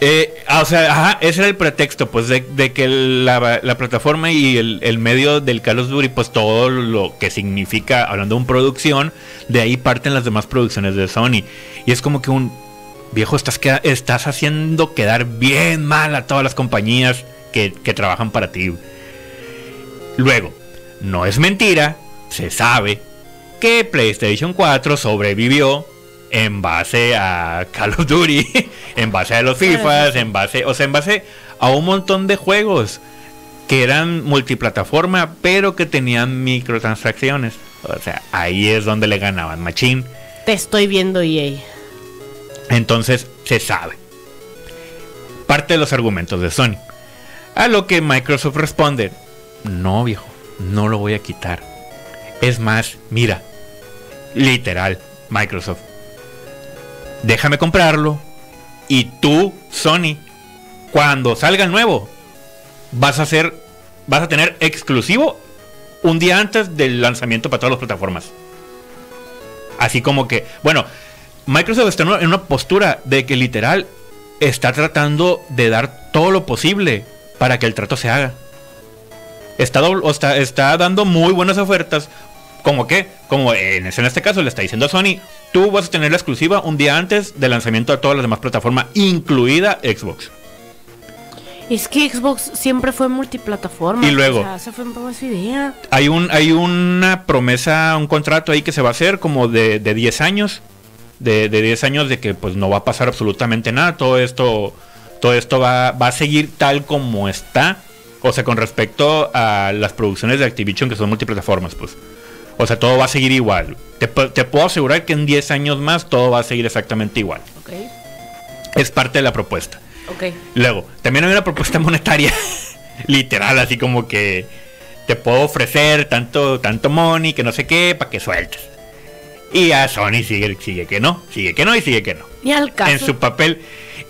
Eh, ah, o sea, ajá, ese era el pretexto, pues, de, de que la, la plataforma y el, el medio del Call of Duty, pues todo lo que significa, hablando de un producción, de ahí parten las demás producciones de Sony. Y es como que un viejo, estás, queda- estás haciendo quedar bien mal a todas las compañías que, que trabajan para ti. Luego, no es mentira, se sabe que PlayStation 4 sobrevivió en base a Call of Duty, (laughs) en base a los FIFAs, en base, o sea, en base a un montón de juegos que eran multiplataforma, pero que tenían microtransacciones. O sea, ahí es donde le ganaban Machine. Te estoy viendo, EA. Entonces se sabe. Parte de los argumentos de Sony. A lo que Microsoft responde, no viejo, no lo voy a quitar. Es más, mira, literal, Microsoft, déjame comprarlo y tú, Sony, cuando salga el nuevo, vas a hacer, vas a tener exclusivo un día antes del lanzamiento para todas las plataformas. Así como que, bueno, Microsoft está en una, postura de que literal está tratando de dar todo lo posible para que el trato se haga. Está dando muy buenas ofertas. Como que, como en, este caso le está diciendo a Sony, tú vas a tener la exclusiva un día antes del lanzamiento de todas las demás plataformas, incluida Xbox. Es que Xbox siempre fue multiplataforma. Y luego- O sea, esa fue su idea. Hay, un, hay una promesa, un contrato ahí que se va a hacer como de, de 10 años. De, de 10 años de que pues no va a pasar absolutamente nada. Todo esto, todo esto va, va a seguir tal como está. O sea, con respecto a las producciones de Activision que son multiplataformas, pues. O sea, todo va a seguir igual. Te, te puedo asegurar que en 10 años más todo va a seguir exactamente igual. Ok, Es parte de la propuesta. ok. Luego, también hay una propuesta (laughs) monetaria. literal, así como que te puedo ofrecer tanto, tanto money, que no sé qué, para que sueltes. Y a Sony sigue, sigue que no, sigue que no y sigue que no. Ni al caso. En su papel.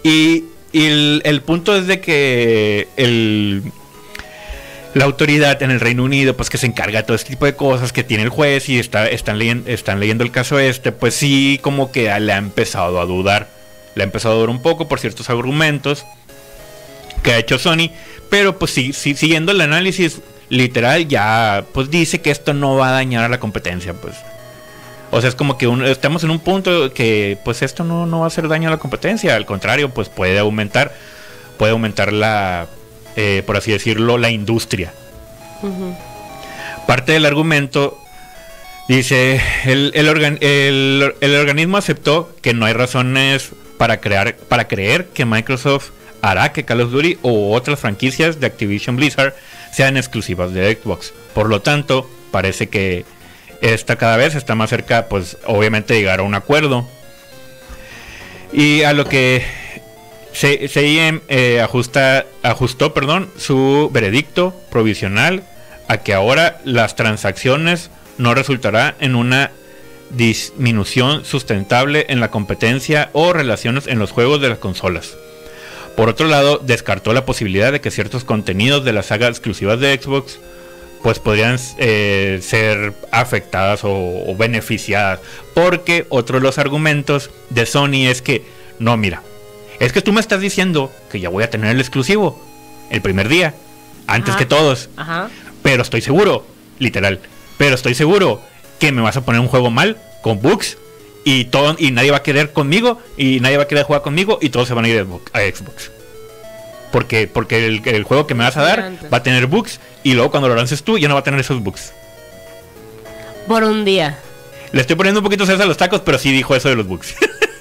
Y, y el, el punto es de que el, la autoridad en el Reino Unido, pues que se encarga de todo este tipo de cosas que tiene el juez y está, están, leyen- están leyendo el caso este, pues sí, como que le ha empezado a dudar. Le ha empezado a dudar un poco por ciertos argumentos que ha hecho Sony, pero pues sí, siguiendo el análisis literal ya pues dice que esto no va a dañar a la competencia, pues. O sea, es como que estamos en un punto que pues esto no, no va a hacer daño a la competencia, al contrario, pues puede aumentar, puede aumentar la, eh, por así decirlo, la industria. Parte del argumento dice, el, el organ- el- el organismo aceptó que no hay razones para, crear, para creer que Microsoft hará que Call of Duty o otras franquicias de Activision Blizzard sean exclusivas de Xbox. Por lo tanto, parece que esta cada vez está más cerca, pues obviamente llegar a un acuerdo. Y a lo que CIM eh, ajusta, ajustó perdón, su veredicto provisional a que ahora las transacciones no resultará en una disminución sustentable en la competencia o relaciones en los juegos de las consolas. Por otro lado, descartó la posibilidad de que ciertos contenidos de la saga exclusivas de Xbox pues podrían eh, ser afectadas o, o beneficiadas. Porque otro de los argumentos de Sony es que, no, mira, es que tú me estás diciendo que ya voy a tener el exclusivo el primer día, antes Ajá. que todos. Ajá. Pero estoy seguro, literal, pero estoy seguro que me vas a poner un juego mal, con bugs, y todo y nadie va a querer conmigo, y nadie va a querer jugar conmigo, y todos se van a ir a Xbox-. Porque, porque el, el juego que me vas a dar va a tener bugs, y luego cuando lo lances tú ya no va a tener esos bugs. Por un día. Le estoy poniendo un poquito salsa a los tacos, pero sí dijo eso de los bugs.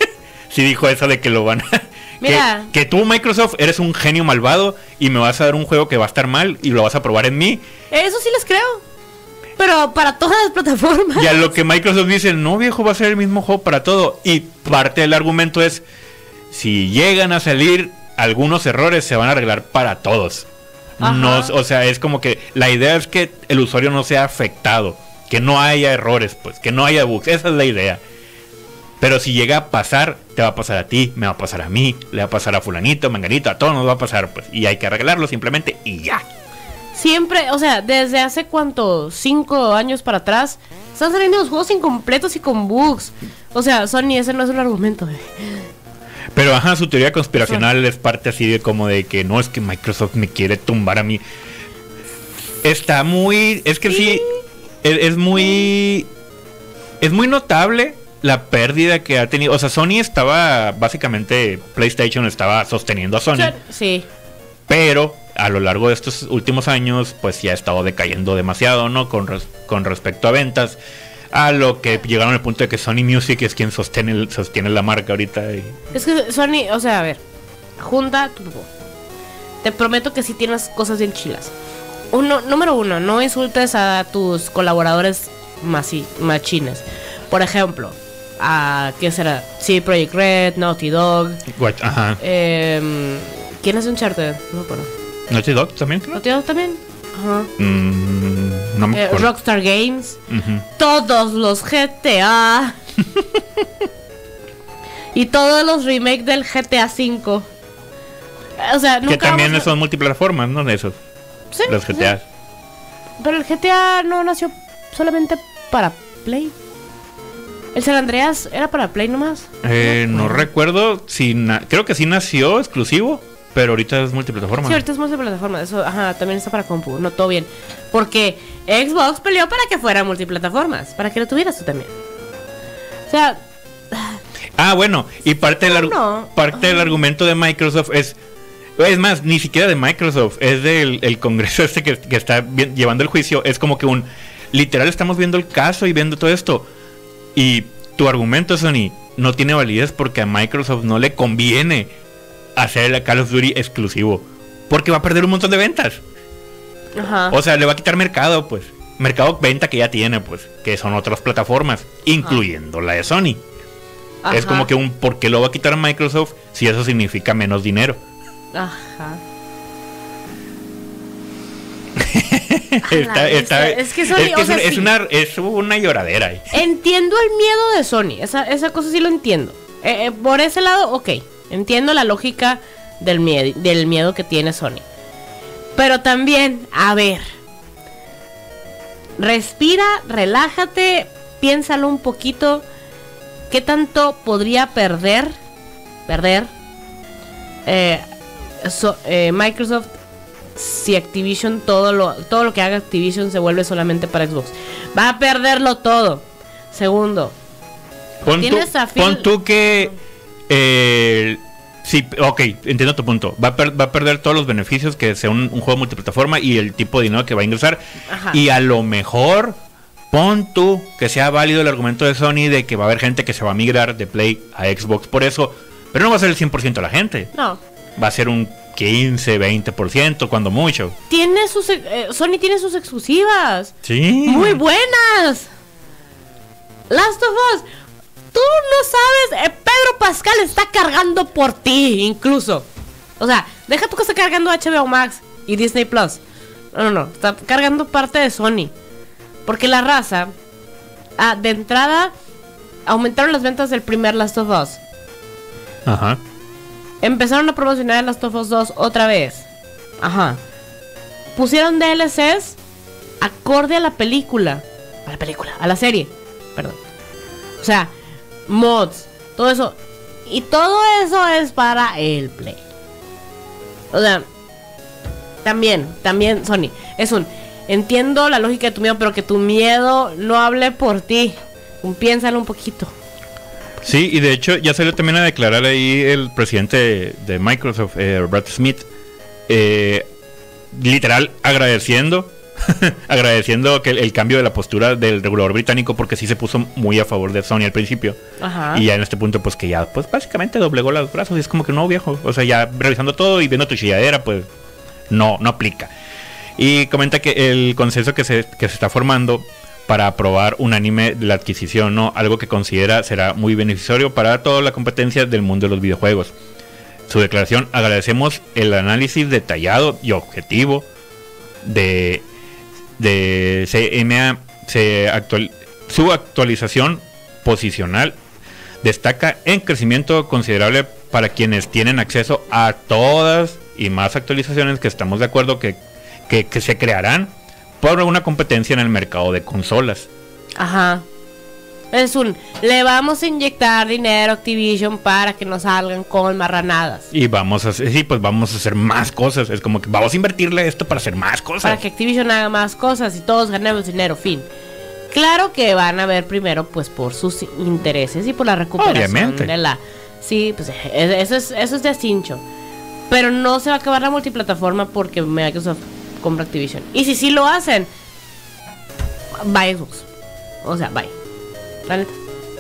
(laughs) sí dijo eso de que lo van a... Mira. Que, que tú, Microsoft, eres un genio malvado y me vas a dar un juego que va a estar mal y lo vas a probar en mí. Eso sí les creo. Pero para todas las plataformas. Y a lo que Microsoft dice, no viejo, va a ser el mismo juego para todo. Y parte del argumento es, si llegan a salir algunos errores, se van a arreglar para todos. No, o sea, es como que la idea es que el usuario no sea afectado, que no haya errores, pues, que no haya bugs. Esa es la idea. Pero si llega a pasar, te va a pasar a ti, me va a pasar a mí, le va a pasar a fulanito, manganito, a todos nos va a pasar, pues. Y hay que arreglarlo simplemente y ya. Siempre, o sea, desde hace cuánto, cinco años para atrás, están saliendo los juegos incompletos y con bugs. O sea, Sony, ese no es un argumento. Pero ajá, su teoría conspiracional es parte así de como de que no es que Microsoft me quiere tumbar a mí. Está muy. Es que sí. Es, es muy. Es muy notable la pérdida que ha tenido. O sea, Sony estaba. Básicamente, PlayStation estaba sosteniendo a Sony. Sí. Pero a lo largo de estos últimos años, pues ya ha estado decayendo demasiado, ¿no? Con, res- con respecto a ventas. A lo que llegaron al punto de que Sony Music es quien sostiene, el- sostiene la marca ahorita. y- Es que Sony, o sea, a ver, junta tu. Te prometo que sí tienes cosas bien chilas. Uno, número uno, no insultes a tus colaboradores machines. Por ejemplo, a ¿qué será? Sí, Project Red, Naughty Dog. Watch- Ajá. em, ¿Quién es Uncharted? No me acuerdo. Naughty Dog también, creo. ¿Naughty Dog también? Ajá. Mm, no me Eh. Rockstar Games. Todos los GTA. (laughs) y todos los remakes del GTA V. O sea, nunca Que también a- son multiplataformas, ¿no? De esos. Sí, los sí. GTA. Pero el GTA no nació solamente para Play. El San Andreas era para Play nomás. Eh, no recuerdo si. na- Creo que sí nació exclusivo, pero ahorita es multiplataforma. Sí, ahorita es multiplataforma. Eso, ajá, también está para compu. No, todo bien. Porque Xbox peleó para que fuera multiplataformas. Para que lo tuvieras tú también. O sea, Ah, bueno, y parte del, No. parte del argumento de Microsoft es. Es más, ni siquiera de Microsoft, es del el Congreso (laughs) este que, que está llevando el juicio. Es como que un. Literal, estamos viendo el caso y viendo todo esto. Y tu argumento, Sony, no tiene validez porque a Microsoft no le conviene hacer el Call of Duty exclusivo. Porque va a perder un montón de ventas. ajá. O sea, le va a quitar mercado, pues. mercado venta que ya tiene, pues, que son otras plataformas, incluyendo la de Sony. Es Ajá. como que un ¿por qué lo va a quitar a Microsoft si eso significa menos dinero? Ajá. (laughs) Está- está-. Es que Sony, es, que o es sea, una- es sí. una, es una lloradera ahí. Entiendo el miedo de Sony, esa, esa cosa sí lo entiendo. Eh, eh, por ese lado, ok, entiendo la lógica del miedo, del miedo que tiene Sony. Pero también, a ver, respira, relájate, piénsalo un poquito. ¿Qué tanto podría perder, perder eh, so- eh, Microsoft si Activision todo lo todo lo que haga Activision se vuelve solamente para Xbox? Va a perderlo todo. Segundo, Pon tú, pon que. eh, sí, ok, entiendo tu punto. Va a, per- va a perder todos los beneficios que sea un, un juego multiplataforma y el tipo de dinero que va a ingresar. Ajá. Y a lo mejor, pon tú que sea válido el argumento de Sony de que va a haber gente que se va a migrar de Play a Xbox por eso. Pero no va a ser el 100% de la gente. no. Va a ser un 15, 20%, cuando mucho. Tiene sus eh, Sony tiene sus exclusivas. Sí. Muy buenas. Last of Us. Tú no sabes. eh, Pedro Pascal está cargando por ti, incluso. O sea, deja tú que esté cargando HBO Max y Disney Plus. No, no, no. Está cargando parte de Sony. Porque la raza. ah, de entrada. Aumentaron las ventas del primer Last of Us. Ajá. Empezaron a promocionar el Last of Us 2 otra vez. Ajá. Pusieron DLCs acorde a la película. A la película, a la serie. Perdón. O sea, mods, todo eso. Y todo eso es para el Play. O sea, también, también, Sony. Es un. Entiendo la lógica de tu miedo, pero que tu miedo no hable por ti. Piénsalo un poquito. Sí, y de hecho ya salió también a declarar ahí el presidente de, de Microsoft, eh, Brad Smith, eh, literal agradeciendo, (laughs) agradeciendo que el, el cambio de la postura del regulador británico porque sí se puso muy a favor de Sony al principio. Ajá. Y ya en este punto pues que ya pues básicamente doblegó los brazos y es como que no viejo, o sea ya revisando todo y viendo tu chilladera pues no, no aplica. Y comenta que el consenso que se, que se está formando para aprobar unánime la adquisición, ¿no? Algo que considera será muy beneficioso para toda la competencia del mundo de los videojuegos. Su declaración agradecemos el análisis detallado y objetivo de, de CMA, su actualización posicional destaca en crecimiento considerable para quienes tienen acceso a todas y más actualizaciones que estamos de acuerdo que, que se crearán por una competencia en el mercado de consolas. Ajá. Es un. Le vamos a inyectar dinero a Activision para que nos salgan con marranadas. Y vamos a hacer, sí, pues vamos a hacer más cosas. Es como que vamos a invertirle esto para hacer más cosas. Para que Activision haga más cosas y todos ganemos dinero, fin. Claro que van a ver primero, pues, por sus intereses y por la recuperación Obviamente. de la. Sí, pues eh, eso es, eso es de cincho. Pero no se va a acabar la multiplataforma porque Microsoft compra Activision. Y si sí lo hacen, bye Xbox. O sea, bye. La neta.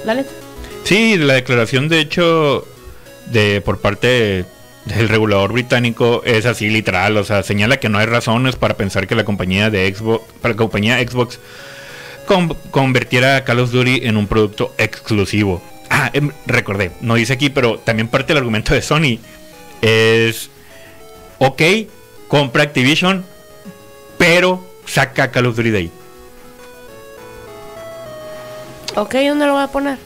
La. Sí, la declaración de hecho de por parte del regulador británico es así literal, o sea, señala que no hay razones para pensar que la compañía de Xbox, para la compañía Xbox con- convirtiera a Call of Duty en un producto exclusivo. Ah, em, recordé, no dice aquí, pero también parte del argumento de Sony es ok, compra Activision, pero saca Call of Duty de ahí. Ok, ¿dónde lo voy a poner?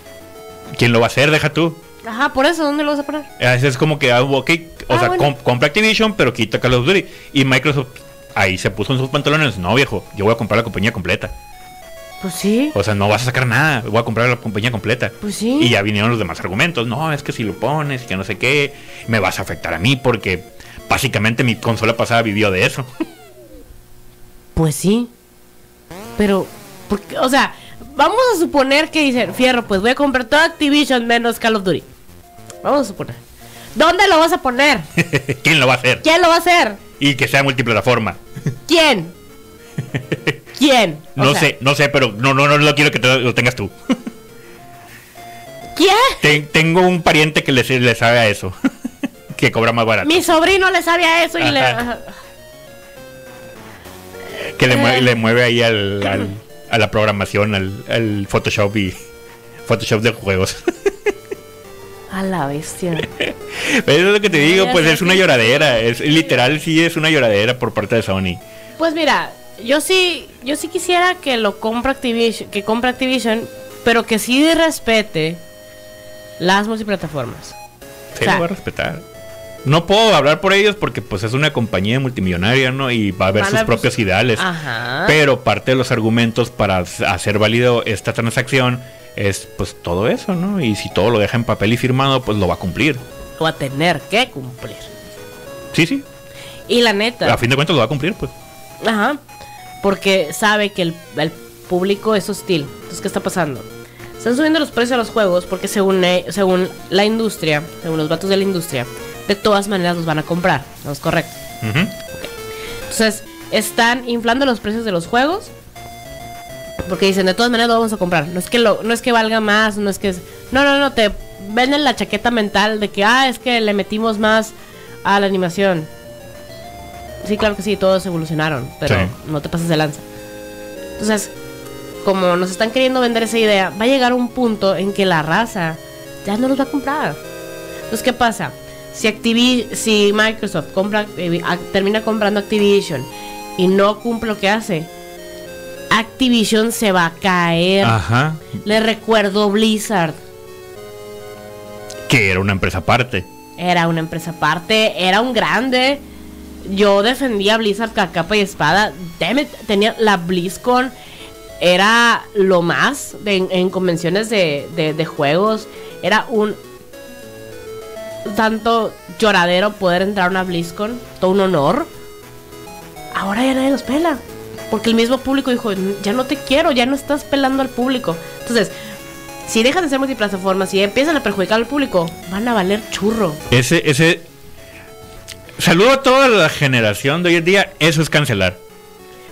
¿Quién lo va a hacer? Deja tú. Ajá, por eso, ¿dónde lo vas a poner? Es, es como que, ah, ok, o Ah, sea, bueno. compra Activision, pero quita Call of Duty. Y Microsoft ahí se puso en sus pantalones. No, viejo, yo voy a comprar la compañía completa. Pues sí. O sea, no vas a sacar nada, voy a comprar la compañía completa. Pues sí. Y ya vinieron los demás argumentos. No, es que si lo pones, que no sé qué, me vas a afectar a mí porque básicamente mi consola pasada vivió de eso. (laughs) Pues sí. Pero, ¿por qué? o sea, vamos a suponer que dicen, Fierro, pues voy a comprar todo Activision menos Call of Duty. Vamos a suponer. ¿Dónde lo vas a poner? (laughs) ¿Quién lo va a hacer? ¿Quién lo va a hacer? Y que sea multiplataforma. ¿Quién? (laughs) ¿Quién? O No sea, sé, no sé, pero no, no, no, no quiero que te- lo tengas tú. ¿Quién? Ten- tengo un pariente que le, le sabe a eso. (laughs) que cobra más barato. Mi sobrino le sabe a eso y le... Ajá. Que le, Eh. mue- le mueve ahí al, al- a la programación, al, al Photoshop y Photoshop de juegos. A la bestia. Pero eso es lo que te digo, pues es una lloradera. Es literal, sí es una lloradera por parte de Sony. Pues mira, yo sí, yo sí quisiera que lo compre Activision, que compre Activision, pero que sí respete las multiplataformas. Se O sea, lo va a respetar. No puedo hablar por ellos porque pues es una compañía multimillonaria, ¿no? Y va a Van sus a- propios ideales. Ajá. Pero parte de los argumentos para hacer válido esta transacción es pues todo eso, ¿no? Y si todo lo deja en papel y firmado, pues lo va a cumplir. Lo va a tener que cumplir. Sí, sí. Y la neta. A fin de cuentas lo va a cumplir, pues. Ajá. Porque sabe que el, el público es hostil. Entonces, ¿qué está pasando? Están subiendo los precios de los juegos porque según, eh, según la industria, según los datos de la industria, de todas maneras los van a comprar. ¿No es correcto? Entonces, están inflando los precios de los juegos. Porque dicen, de todas maneras lo vamos a comprar. No es que lo, no es que valga más, no es que... es- No, no, no, te venden la chaqueta mental de que, ah, es que le metimos más a la animación. Sí, claro que sí, todos evolucionaron, pero Sí. no te pases de lanza. Entonces, como nos están queriendo vender esa idea, va a llegar un punto en que la raza ya no los va a comprar. Entonces, ¿qué pasa? Si, Activi si Microsoft compra, eh, termina comprando Activision y no cumple lo que hace, Activision se va a caer. Ajá. Le recuerdo Blizzard. Que era una empresa aparte. Era una empresa aparte, era un grande. Yo defendía a Blizzard a capa y espada. Damn it, tenía la BlizzCon. Era lo más de- en, en convenciones de, de- de juegos. Era un tanto lloradero poder entrar a una BlizzCon. Todo un honor. Ahora ya nadie los pela. Porque el mismo público dijo, ya no te quiero, ya no estás pelando al público. Entonces, si dejan de ser multiplataformas y empiezan a perjudicar al público, van a valer churro. Ese, ese. Saludo a toda la generación de hoy en día. Eso es cancelar.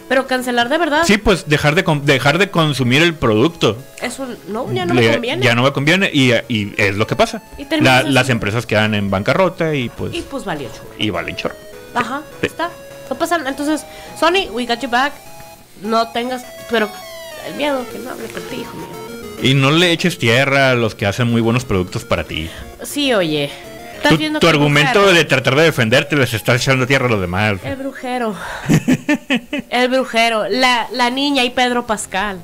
Pero cancelar de verdad Sí, pues dejar de, dejar de consumir el producto. es un... No, ya no me Le- conviene. Ya no me conviene y, y es lo que pasa. Y La- las empresas quedan en bancarrota y pues. Y pues valió churro. Y valen chorro. Ajá, Sí. está. No pasa nada. Entonces, Sony, we got you back. No tengas... Pero el miedo que no hable por ti, hijo mío. Y no le eches tierra a los que hacen muy buenos productos para ti. Sí, oye. Estás Tu, argumento brujero- de tratar de defenderte les está echando tierra a los demás. El brujero. (laughs) el brujero. La, la niña y Pedro Pascal.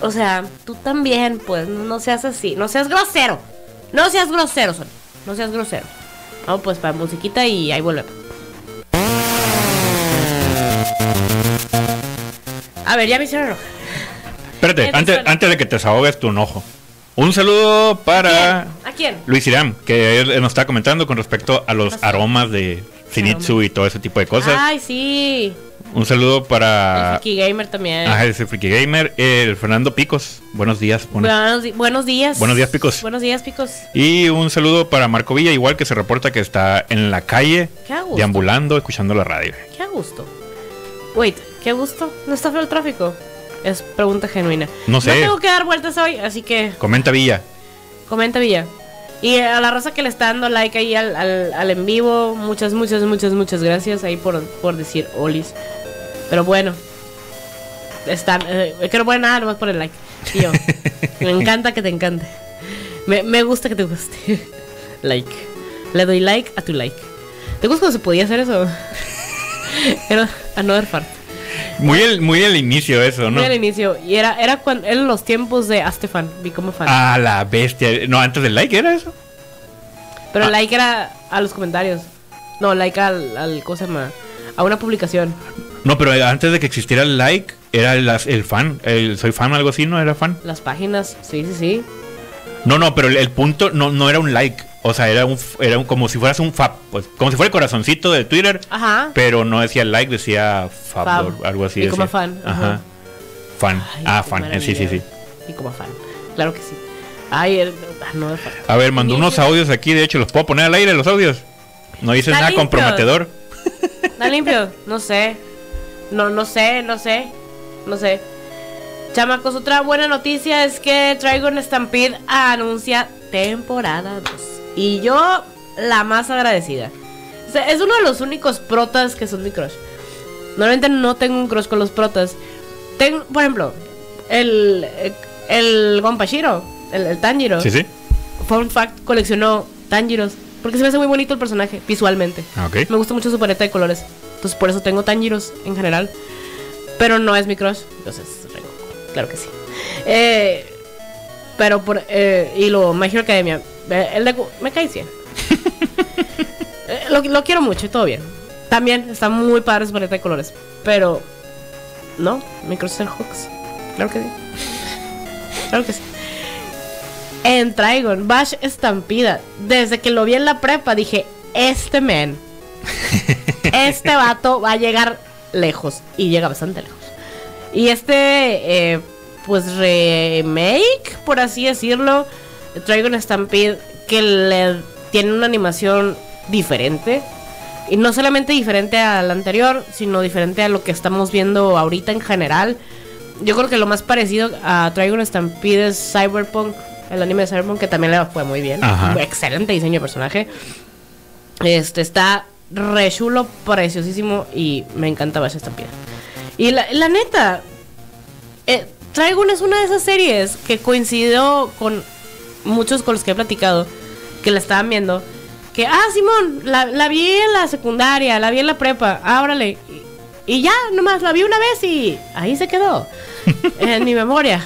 O sea, tú también, pues, no seas así. No seas grosero. No seas grosero, Sony. No seas grosero. Vamos, pues, para musiquita y ahí volvemos. A ver, ya me hicieron enojar. Espérate, antes, antes de que te desahogues tu enojo. Un saludo para ¿A quién? Luis Irán, que él nos está comentando con respecto a los aromas de Zenitsu y todo ese tipo de cosas. Ay, sí. Un saludo El para Friki Gamer también. ah, ese Freaky Gamer, el Fernando Picos. Buenos días. Buenos, días. Buenos días, Picos. Buenos días, Picos. Y un saludo para Marco Villa, igual que se reporta que está en la calle, Qué a gusto. deambulando, escuchando la radio. Qué a gusto. Wait, ¿qué gusto? ¿No está feo el tráfico? Es pregunta genuina. No sé. No tengo que dar vueltas hoy, así que Comenta Villa. comenta Villa. Y a la raza que le está dando like ahí al, al, al en vivo, muchas, muchas, muchas, muchas gracias ahí por, por decir olis. Pero bueno, están, eh, que no nada, nomás por el like. Y yo, (laughs) me encanta que te encante. Me, me gusta que te guste. (laughs) like. Le doy like a tu like. ¿Te gusta cuando se podía hacer eso? (laughs) Era another fart. Muy el, muy el inicio eso, ¿no? Muy al inicio. Y era, era cuando eran los tiempos de hazte fan, vi como fan. Ah, la bestia. No, antes del like era eso. Pero ah. like era a los comentarios. No, like al, al ¿cómo se llama? A una publicación. No, pero antes de que existiera el like, era el, el fan. El soy fan o algo así, ¿no? Era fan. Las páginas, sí, sí, sí. No, no, pero el, el punto no, no era un like. O sea, era un, era un- como si fueras un fab. Pues, como si fuera el corazoncito de Twitter. Ajá. Pero no decía like, decía fab, Fab. o algo así. Y como fan, Ajá. Fan. Ay, ah, fan. eh, Sí, sí, sí. Y como fan. Claro que sí. Ay, el, ah, no, fan. A ver, mandó unos audios aquí. De hecho, ¿los puedo poner al aire los audios? No Está nada limpio. comprometedor. (laughs) ¿Está limpio? No sé. No, no sé, no sé. No sé. Chamacos, otra buena noticia es que Dragon Stampede anuncia temporada 2. Y yo, la más agradecida. O sea, es uno de los únicos protas que son mi crush. Normalmente no tengo un crush con los protas. Tengo, por ejemplo, el, el Gonpashiro, el, el Tanjiro. Sí, sí. Fun fact, coleccionó Tanjiros. Porque se me hace muy bonito el personaje, visualmente. Ah. Me gusta mucho su paleta de colores. Entonces por eso tengo Tanjiros en general. Pero no es mi crush. Entonces. Claro que sí. Eh, pero por... eh, y lo My Hero Academia. Eh, el de... Me cae 100. (laughs) Eh, lo, lo quiero mucho y todo bien. También está muy padre su paleta de colores. Pero... No, crush es el Hooks. Claro que sí. Claro que sí. En Trigon, Bash Estampida. Desde que lo vi en la prepa dije, este men, (laughs) este vato va a llegar lejos. Y llega bastante lejos. Y este, eh, pues remake, por así decirlo, Trigon Stampede, que le tiene una animación diferente. Y no solamente diferente al anterior, sino diferente a lo que estamos viendo ahorita en general. Yo creo que lo más parecido a Trigon Stampede es Cyberpunk, el anime de Cyberpunk, que también le fue muy bien. Ajá. Excelente diseño de personaje. Este está re chulo, preciosísimo y me encanta Bash Stampede. Y la, la neta, eh, Trigon es una de esas series que coincidió con muchos con los que he platicado, que la estaban viendo. Que, ah, Simón, la, la vi en la secundaria, la vi en la prepa, ábrale. Y, y ya, nomás la vi una vez y ahí se quedó. (laughs) en mi memoria.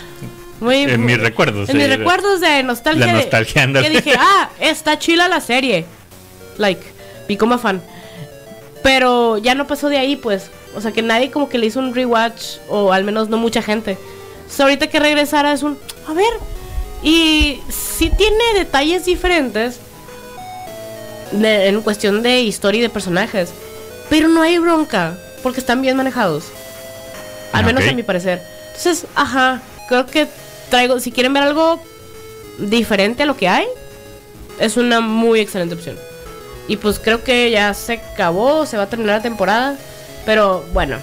Muy, En mis recuerdos, En mis recuerdos de nostalgia. La de- nostalgia. Que dije, (laughs) ah, está chila la serie. Like, vi como fan. Pero ya no pasó de ahí, pues. O sea, que nadie como que le hizo un rewatch, o al menos no mucha gente. So, ahorita que regresara es un, a ver. Y sí tiene detalles diferentes de- en cuestión de historia y de personajes. Pero no hay bronca, porque están bien manejados. Al menos Ok. a mi parecer. Entonces, ajá, creo que traigo, si quieren ver algo diferente a lo que hay, es una muy excelente opción. Y pues creo que ya se acabó, se va a terminar la temporada. Pero bueno,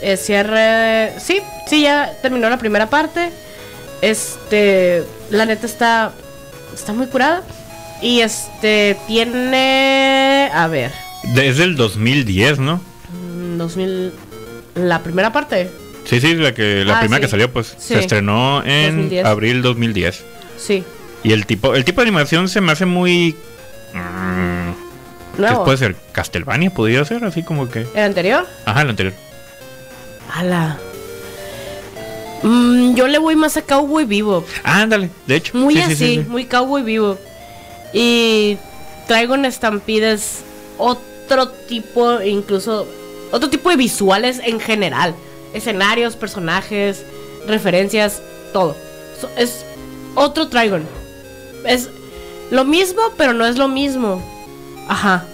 eh, cierre. Sí, sí, ya terminó la primera parte. Este, la neta está, está muy curada. Y este, tiene. A ver, Desde el 2010, ¿no? mm, 2000. La primera parte. Sí, sí, la que la Ah, primera sí. que salió, pues Sí. se estrenó en 2010. abril 2010. Sí. Y el tipo, el tipo de animación se me hace muy. mm, ¿Qué puede ser? Castlevania podría ser, así como que. ¿El anterior? Ajá, el anterior. Ala. Mm, yo le voy más a Cowboy Vivo. Ándale, de hecho. Muy sí, sí, así, sí, sí. muy Cowboy Vivo. Y traigo en estampidas otro tipo, incluso otro tipo de visuales en general. Escenarios, personajes, referencias, todo. So- es otro Trigon. Es lo mismo, pero no es lo mismo. Ajá.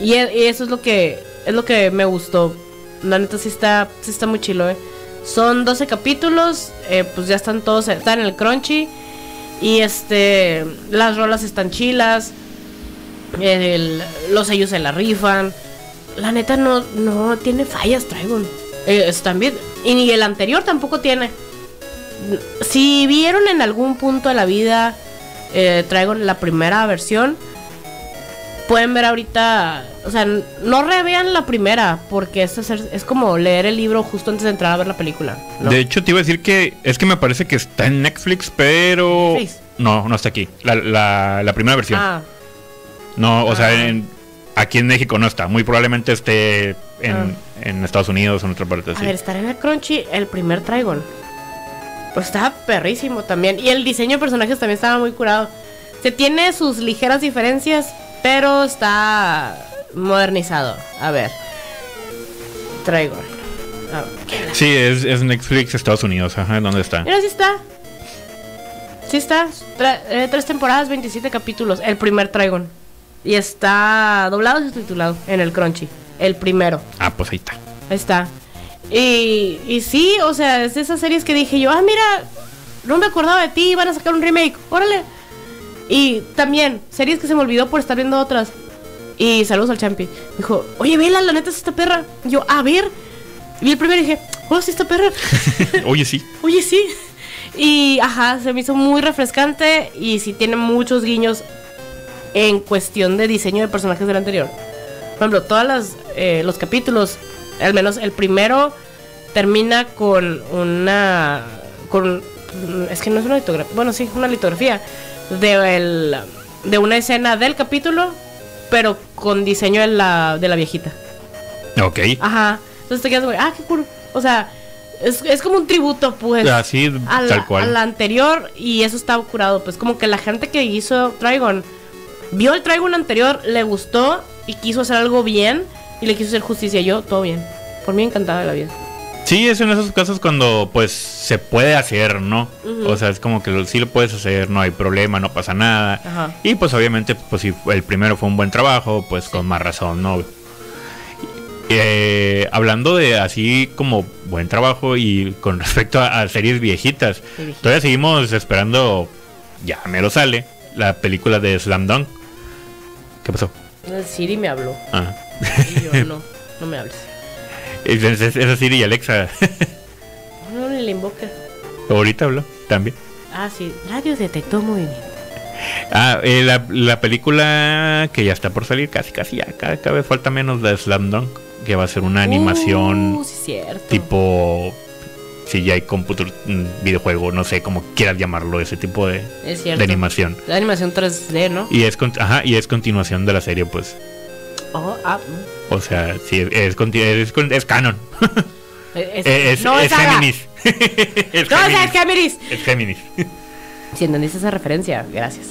Y, e- y eso es lo que es lo que me gustó. La neta sí está, sí está muy chilo, eh. Son 12 capítulos, eh, pues ya están todos, están en el crunchy. Y este, las rolas están chilas. los sellos se la rifan. La neta no, no tiene fallas, Trigon. Eh, bien. Y ni el anterior tampoco tiene. Si vieron en algún punto de la vida eh, Trigon la primera versión, pueden ver ahorita. O sea, no revean la primera, porque es, hacer- es como leer el libro justo antes de entrar a ver la película. ¿no? De hecho, te iba a decir que es que me parece que está en Netflix, pero. Netflix. No, no está aquí. La, la, la primera versión. Ah, No, o sea, Ah. en- aquí en México no está. Muy probablemente esté en, Ah. en Estados Unidos o en otra parte. A sí. ver, estar en el Crunchy, el primer Trigon. Pues estaba perrísimo también. Y el diseño de personajes también estaba muy curado. Se tiene sus ligeras diferencias, pero está modernizado. A ver. Trigon. A ver, ¿qué la- Sí, es, es Netflix Estados Unidos. Ajá, ¿dónde está? Mira, sí está. Sí está. Tra- eh, tres temporadas, 27 capítulos. El primer Trigon. Y está doblado y subtitulado en el Crunchy. El primero. Ah, pues ahí está. Ahí está. Y, y sí, o sea, es de esas series que dije yo, ah, mira, no me acordaba de ti, van a sacar un remake, órale. Y también, series que se me olvidó por estar viendo otras. Y saludos al Champi. Dijo, oye, vela, la neta es esta perra. Y yo, a ver. Vi el primero y dije, oh, sí, esta perra. (laughs) Oye, sí. Oye, sí. Y, ajá, se me hizo muy refrescante y sí tiene muchos guiños en cuestión de diseño de personajes del anterior. Por ejemplo, todos los capítulos al menos el primero termina con una con es que no es una litografía, bueno, sí, una litografía de el- de una escena del capítulo, pero con diseño de la de la viejita. Ok. Ajá. Entonces te quedas güey, ah, qué cool. O sea, es, es como un tributo, pues. Así, a la, tal cual. a la anterior y eso está curado. Pues como que la gente que hizo Trigon vio el Trigon anterior, le gustó y quiso hacer algo bien y le quiso hacer justicia. Yo, todo bien. Por mí encantada de la vida. Sí, es en esos casos cuando pues se puede hacer, ¿no? O sea, es como que sí lo puedes hacer, no hay problema, no pasa nada. Ajá. Y pues obviamente, pues si el primero fue un buen trabajo, pues con más razón, ¿no? Eh, hablando de así como buen trabajo y con respecto a, a series viejitas. todavía seguimos esperando, ya me lo sale, la película de Slam Dunk. ¿Qué pasó? El Siri me habló. Ah. Y yo, (laughs) no, no me hables. Es, es, es- Siri y Alexa. No, ni le invoca. Ahorita habló también. Ah, sí. Radio detectó movimiento. Ah, eh, la, la película que ya está por salir, casi, casi ya, cada, cada vez falta menos de Slam Dunk, que va a ser una animación Uh, sí, cierto. tipo CGI computer mm, videojuego, no sé cómo quieras llamarlo, ese tipo de, Es de animación. La animación 3D, ¿no? Y es, con- ajá, y es continuación de la serie, pues. Oh, ah, mm. O sea, sí, es, canon. Es, es, (laughs) no, es. Géminis. (laughs) es No, Géminis. es Géminis. Es Géminis. Si entendiste esa referencia, gracias.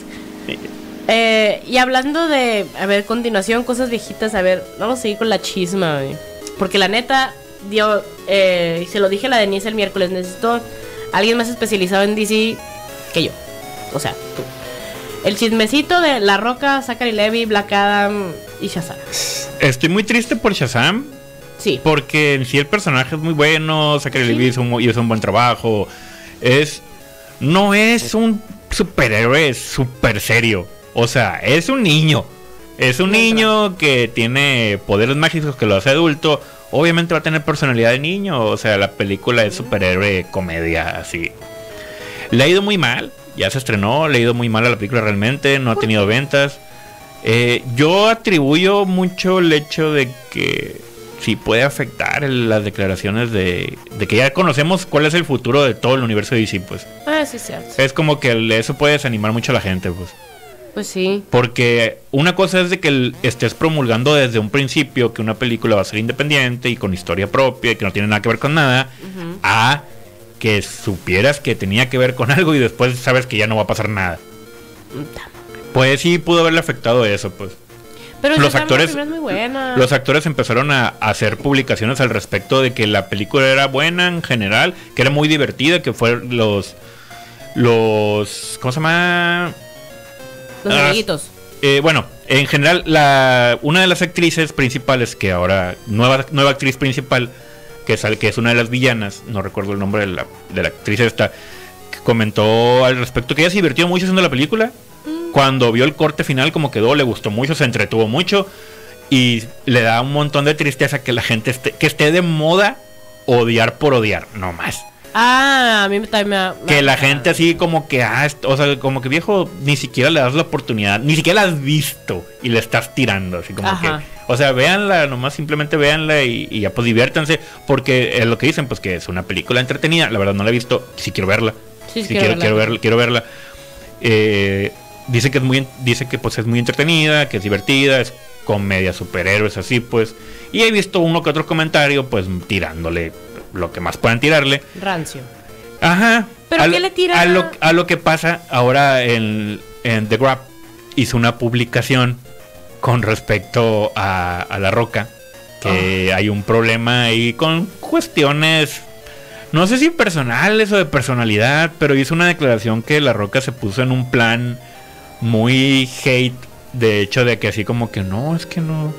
Eh, y hablando de, a ver, continuación, cosas viejitas, a ver, vamos a seguir con la chisma, güey. Porque la neta, dio, eh, se lo dije a la Denise el miércoles, necesito alguien más especializado en DC que yo. O sea, tú. El chismecito de La Roca, Zachary Levy, Black Adam y Shazam. Estoy muy triste por Shazam. Sí. Porque en sí el personaje es muy bueno, Zachary Sí. Levi hizo un, hizo un buen trabajo. Es. No es un superhéroe súper serio. O sea, es un niño. Es un niño que tiene poderes mágicos que lo hace adulto. Obviamente va a tener personalidad de niño. O sea, la película es superhéroe comedia así. Le ha ido muy mal. Ya se estrenó. Le ha ido muy mal a la película realmente. No ha tenido ventas. Eh, yo atribuyo mucho el hecho de que sí puede afectar el- las declaraciones de, de que ya conocemos cuál es el futuro de todo el universo de DC, pues. Ah, sí, cierto. Es como que el- eso puede desanimar mucho a la gente, pues. Pues sí. Porque una cosa es de que el- estés promulgando desde un principio que una película va a ser independiente y con historia propia y que no tiene nada que ver con nada, a que supieras que tenía que ver con (laughs) algo y después sabes que ya no va a pasar nada. Pues sí pudo haberle afectado eso, pues. Pero Los actores- muy buena. Los actores empezaron a, a hacer publicaciones al respecto de que la película era buena en general, que era muy divertida, que fue los los ¿cómo se llama? Los Ah, amiguitos. Eh, bueno, en general la una de las actrices principales que ahora nueva nueva actriz principal que es, que es una de las villanas, no recuerdo el nombre de la, de la actriz esta, que comentó al respecto que ella se divirtió mucho haciendo la película. Cuando vio el corte final como quedó, le gustó mucho, se entretuvo mucho y le da un montón de tristeza que la gente esté, que esté de moda odiar por odiar, no más. Ah, a mí también me ha- me Que la gente así como que, ah, o sea, como que viejo, ni siquiera le das la oportunidad, ni siquiera la has visto y le estás tirando, así como Ajá. que, o sea, véanla, nomás simplemente véanla y, y ya pues diviértanse, porque es lo que dicen, pues que es una película entretenida, la verdad no la he visto, sí quiero verla, Sí, quiero, verla. quiero verla, quiero verla. Eh, dice que es muy, dice que pues es muy entretenida, que es divertida, es comedia superhéroes así pues, y he visto uno que otro comentario pues tirándole lo que más puedan tirarle. Rancio. Ajá. ¿Pero a qué le tira? A lo, a lo que pasa ahora en, en The Grab hizo una publicación con respecto a, a La Roca. Que Ah. hay un problema ahí con cuestiones, no sé si personales o de personalidad, pero hizo una declaración que La Roca se puso en un plan muy hate. De hecho, de que así como que no, es que no.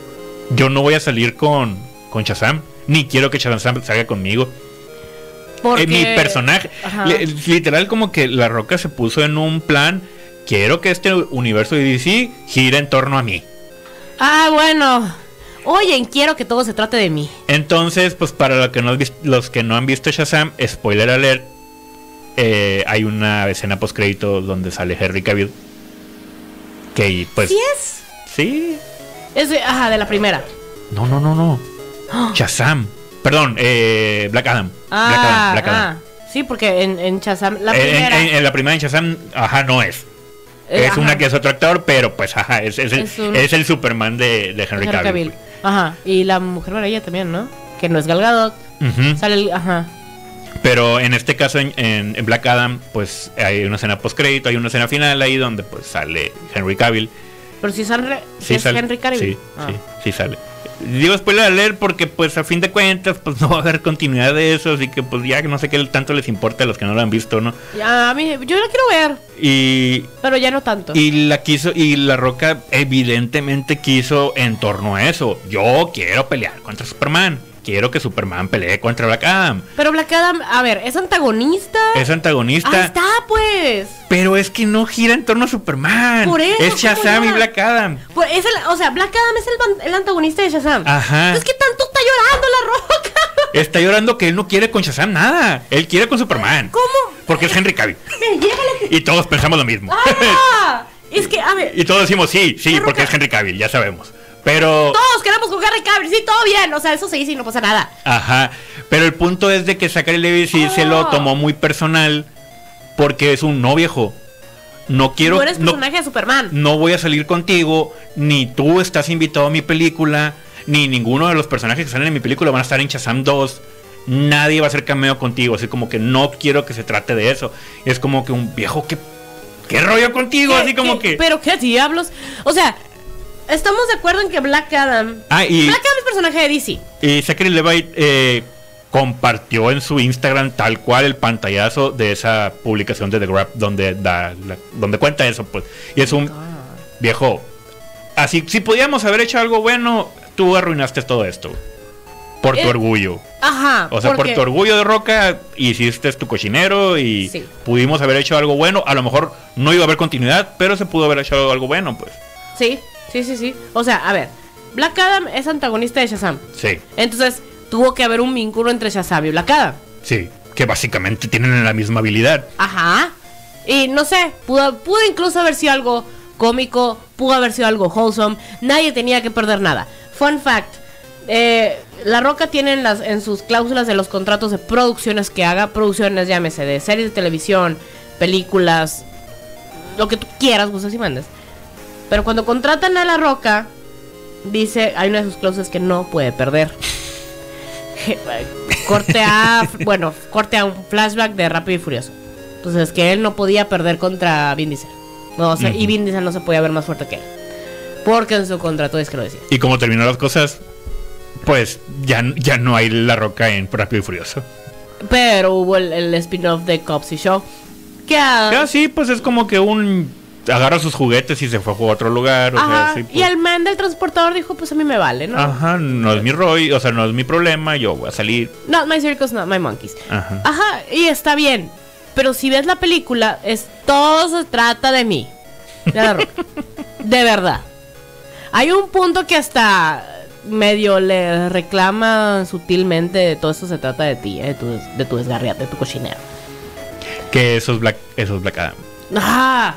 Yo no voy a salir con, con Shazam. Ni quiero que Shazam salga conmigo. Porque... Eh, mi personaje. Literal, como que la roca se puso en un plan. Quiero que este universo de DC gire en torno a mí. Ah, bueno. Oye, quiero que todo se trate de mí. Entonces, pues para lo que no los que no han visto Shazam, spoiler alert. eh, hay una escena post crédito donde sale Henry Cavill. Que pues. ¿Sí es? Sí. Es de, ajá, de la primera. No, no, no, no. Shazam. Perdón, eh, Black Adam. Ah, Black Adam, Black Adam. ah. Sí, porque en, en Shazam, la en- primera. En, en la primera en Shazam, ajá, no es. Eh, es una ajá, que es otro actor, pero pues ajá, es, es el, Es un- es el Superman de, de Henry Henry Cavill. Cavill. Ajá. Y la Mujer Maravilla también, ¿no? Que no es Gal Gadot. Sale el. Ajá. Pero en este caso, en, en- Black Adam, pues hay una escena post crédito, hay una escena final ahí donde pues sale Henry Cavill. Pero si sale. Sí si es sale. Henry Cavill. Sí, Ah. sí, sí sale. Digo spoiler alert porque pues a fin de cuentas pues (laughs) no va a haber continuidad de eso, así que pues ya no sé qué tanto les importa a los que no lo han visto, ¿no? Ya, a mí, yo la quiero ver, Y, pero ya no tanto. y la quiso, y la roca evidentemente quiso en torno a eso. Yo quiero pelear contra Superman. Quiero que Superman pelee contra Black Adam. Pero Black Adam, a ver, ¿es antagonista? Es antagonista. Ahí está, pues. Pero es que no gira en torno a Superman. Por eso, es Shazam ¿cómo y? Black Adam. Pues es el, o sea, Black Adam es el, antagonista de Shazam. Ajá. Es que tanto está llorando la roca. (laughs) Está llorando que él no quiere con Shazam nada. Él quiere con Superman. ¿Cómo? Porque es Henry Cavill. (laughs) Y todos pensamos lo mismo. ¡Ah! (laughs) Es que, a ver, y todos decimos sí, sí, porque Roca- es Henry Cavill, ya sabemos. Pero. todos queremos jugar Cavill, sí, todo bien. O sea, eso se dice y no pasa nada. Ajá. Pero el punto es de que Zachary Levi sí se lo Ah. tomó muy personal. Porque es un no viejo. No quiero. Tú eres no- personaje de Superman. no voy a salir contigo, ni tú estás invitado a mi película, ni ninguno de los personajes que salen en mi película van a estar en Shazam 2. Nadie va a hacer cameo contigo, así como que no quiero que se trate de eso. Es como que un viejo que qué rollo contigo, ¿Qué- así como que Pero qué diablos. O sea, estamos de acuerdo en que Black Adam. Ah, y, Black Adam es personaje de DC. y Zachary Levi eh, compartió en su Instagram tal cual el pantallazo de esa publicación de The Grab donde da la- donde cuenta eso, pues. Y es un viejo. Así, si podíamos haber hecho algo bueno, tú arruinaste todo esto. Por tu Eh, orgullo. Ajá. O sea, por tu orgullo de Roca, hiciste tu cochinero y Sí. pudimos haber hecho algo bueno. A lo mejor no iba a haber continuidad, pero se pudo haber hecho algo bueno, pues. Sí, sí, sí, sí. O sea, a ver, Black Adam es antagonista de Shazam. Sí, Entonces, tuvo que haber un vínculo entre Shazam y Black Adam. sí. Que básicamente tienen la misma habilidad. Ajá. Y no sé, pudo, pudo incluso haber sido algo cómico, pudo haber sido algo wholesome. Nadie tenía que perder nada. Fun fact. eh, la Roca tiene en, las, en sus cláusulas de los contratos de producciones que haga, producciones, llámese, de series de televisión, películas, lo que tú quieras, gustas y mandes. Pero cuando contratan a La Roca, dice, hay una de sus cláusulas que no puede perder. (laughs) corte a, bueno, corte a un flashback de Rápido y Furioso. Entonces, que él no podía perder contra Vin Diesel. No, o sea, y. Vin Diesel no se podía ver más fuerte que él. Porque en su contrato es que lo decía. Y como terminó las cosas, pues ya, ya no hay la roca en Rápido y Furioso. Pero hubo el, el spin-off de Cops y Show. Que a- Ya sí, pues es como que un agarra sus juguetes y se fue a jugar a otro lugar. O Ajá, sea, sí, y pues, el man del transportador dijo, pues a mí me vale, ¿no? Ajá, no es mi rollo, o sea, no es mi problema, yo voy a salir. Not my circus, not my monkeys. Ajá. Ajá, y está bien. Pero si ves la película, es todo se trata de mí. De la Roca. (laughs) de verdad. Hay un punto que hasta medio le reclama sutilmente de todo esto se trata de ti, eh, de, tu, de tu desgarriate, de tu cochinero. Que eso es Black, eso es Black Adam. ¡Ah!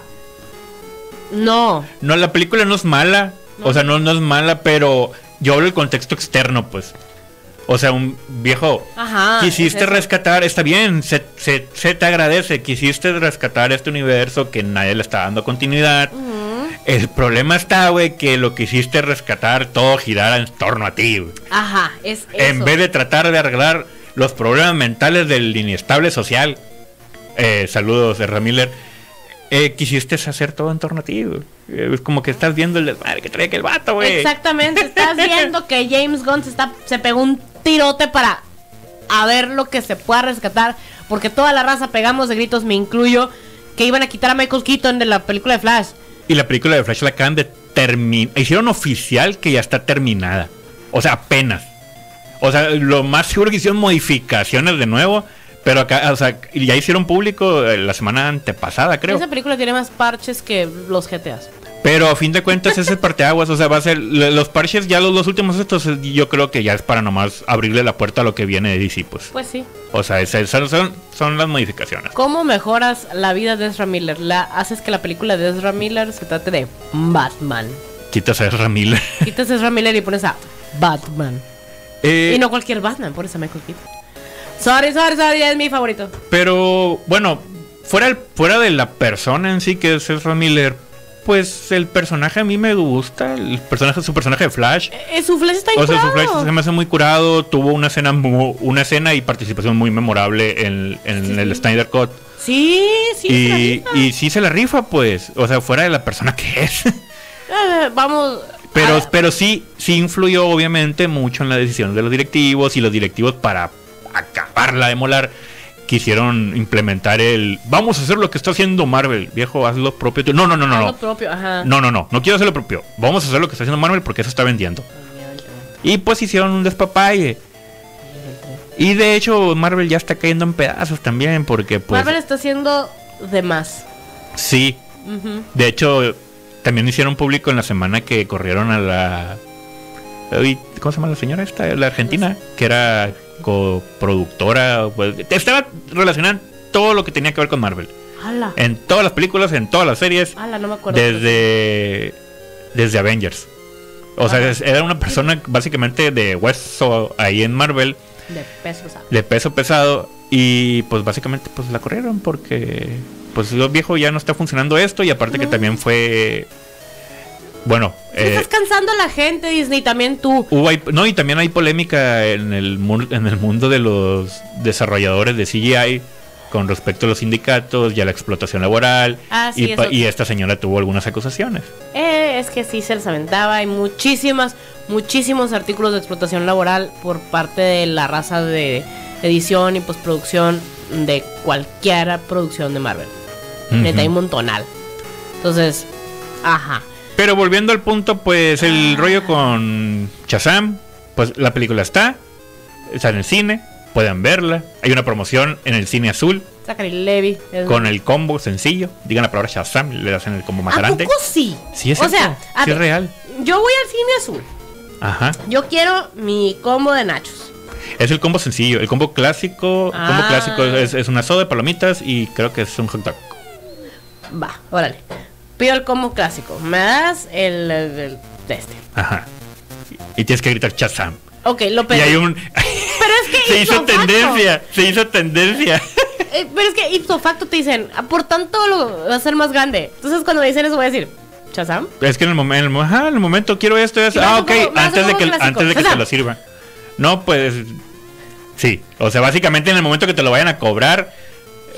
No. No, la película no es mala. O sea, no, no es mala, pero yo hablo del contexto externo, pues. O sea, un viejo. Ajá. quisiste es rescatar, está bien, se, se- se te agradece. Quisiste rescatar este universo que nadie le está dando continuidad. El problema está, güey, que lo quisiste rescatar todo girara en torno a ti. Ajá, es En vez de tratar de arreglar los problemas mentales del inestable social. Eh, saludos, de Miller. Eh, quisiste hacer todo en torno a ti, Es como que estás viendo el desmadre que trae que el vato, güey. Exactamente, estás (laughs) viendo que James Gunn se, está, se pegó un tirote para a ver lo que se pueda rescatar, porque toda la raza pegamos de gritos, me incluyo, que iban a quitar a Michael Keaton de la película de Flash. Y la película de Flash la acaban de terminar. Hicieron oficial que ya está terminada. O sea, apenas. O sea, lo más seguro que hicieron modificaciones de nuevo. Pero acá, o sea, ya hicieron público eh, la semana antepasada, creo. Esa película tiene más parches que los GTAs. Pero a fin de cuentas ese es parteaguas, o sea, va a ser los parches ya los, los últimos estos eh, yo creo que ya es para nomás abrirle la puerta a lo que viene de DC, pues. Pues sí. O sea, esas son, son, las modificaciones. ¿Cómo mejoras la vida de Ezra Miller? La, haces que la película de Ezra Miller se trate de Batman. Quitas a Ezra Miller. Quitas a Ezra Miller y pones a Batman. (laughs) Eh, Y no cualquier Batman, por eso Michael Keaton. Sorry, sorry, sorry, es mi favorito. Pero bueno, fuera, el- fuera de la persona en sí que es Ezra Miller, pues el personaje a mí me gusta. El personaje, su personaje de Flash. Eh, su flash está O sea, su. Flash se me hace muy curado. Tuvo una escena, una escena y participación muy memorable en, en Sí, el. Snyder Cut. Sí, sí. se la y, rifa. y sí se la rifa, pues. O sea, fuera de la persona que es. Eh, vamos. Pero, pero sí, sí influyó obviamente mucho en la decisión de los directivos y los directivos para acabarla de molar quisieron implementar el vamos a hacer lo que está haciendo Marvel, viejo, haz lo propio. tú". No, no, no, no, haz no. lo propio, ajá. No, no, no, no quiero hacer lo propio. Vamos a hacer lo que está haciendo Marvel porque eso está vendiendo. Y pues hicieron un despapalle. Y de hecho Marvel ya está cayendo en pedazos también porque pues Marvel está haciendo de más. sí. De hecho, también hicieron público en la semana que corrieron a la. ¿Cómo se llama la señora esta? La argentina, que era coproductora. Pues, estaba relacionada en todo lo que tenía que ver con Marvel. Ala. En todas las películas, en todas las series, Ala, no me acuerdo. desde, desde Avengers. O sea, era una persona básicamente de hueso ahí en Marvel, De pesos. ¿sabes? de peso pesado. Y pues básicamente pues la corrieron porque pues lo viejo ya no está funcionando esto y aparte que también fue bueno eh, Estás cansando a la gente, Disney, también tú. hubo no y también hay polémica en el en el mundo de los desarrolladores de CGI con respecto a los sindicatos y a la explotación laboral Ah, sí, y, eso- y esta señora tuvo algunas acusaciones Eh, es que sí se les aventaba. Hay muchísimas, muchísimos artículos de explotación laboral por parte de la raza de edición y postproducción de cualquier producción de Marvel. Neta, hay montonal. Entonces, ajá. Pero volviendo al punto pues el rollo con Shazam pues la película está está en el cine pueden verla hay una promoción en el cine azul Levy. es- con el combo sencillo. Digan la palabra Shazam, le hacen el combo más ¿A grande. poco sí? Sí, es O cierto, sea, sí es real. yo voy al cine azul. Ajá. Yo quiero mi combo de nachos. Es el combo sencillo. El combo clásico. El combo Ah. clásico es, es una soda de palomitas y creo que es un hot dog. Va, órale. Pido el combo clásico. Me das el, el- el de este. Ajá. Y tienes que gritar Shazam. Ok, lo Y pedí. hay un. (laughs) Pero es que se hizo facto. tendencia. Se hizo tendencia. (laughs) Eh, pero es que ipso facto te dicen, "Ah, por tanto lo va a ser más grande. Entonces cuando me dicen eso voy a decir, ¿Chazam? Es que en el, momen- en el en momento quiero esto. y. Y me Ah, ok. como- me hace Antes de que, antes de que te lo sirva. No, pues. Sí. O sea, básicamente en el momento que te lo vayan a cobrar.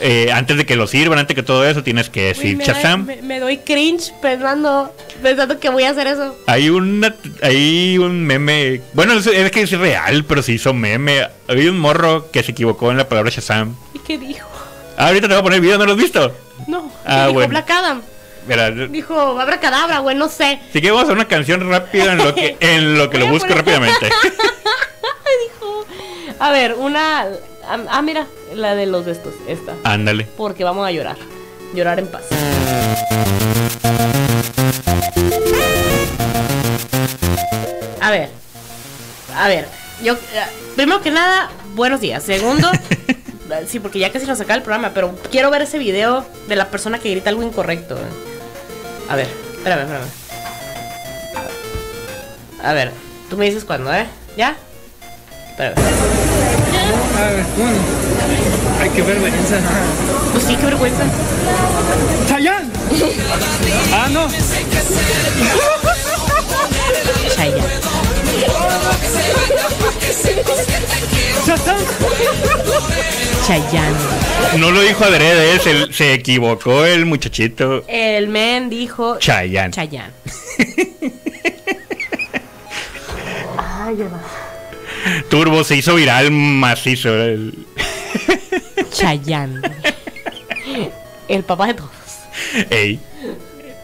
Eh, antes de que lo sirvan, antes de que todo eso, tienes que decir me, da- Shazam. me, me doy cringe pensando, pensando que voy a hacer eso. Hay una, hay un meme, bueno, es, es que es real, pero se hizo meme. Hay un morro que se equivocó en la palabra Shazam. ¿Y qué dijo? Ah, ahorita te voy a poner el video, ¿no lo has visto? No, Ah, dijo bueno. Black Adam. Mira, Dijo abracadabra, güey, no sé. así que vamos a hacer una canción rápida en lo que, (laughs) en lo que lo busco rápidamente. (laughs) dijo. A ver, una. Ah, ah, mira, la de los de estos, esta. Ándale. Porque vamos a llorar. Llorar en paz. A ver. A ver. Yo. eh, Primero que nada, buenos días. Segundo. (laughs) sí, porque ya casi nos acaba el programa, pero quiero ver ese video de la persona que grita algo incorrecto. A ver, espérame, espérame. A ver, tú me dices cuándo, ¿eh? ¿Ya? Espérame. Bueno. Ay, qué vergüenza. Pues sí, qué vergüenza. ¡Chayanne! (laughs) Ah, no. Chayanne. ¡Shazam! Chayanne. No lo dijo adrede, se, se equivocó el muchachito. El men dijo Chayanne. Chayanne. (laughs) Turbo se hizo viral macizo. Chayanne. El papá de todos. Ey,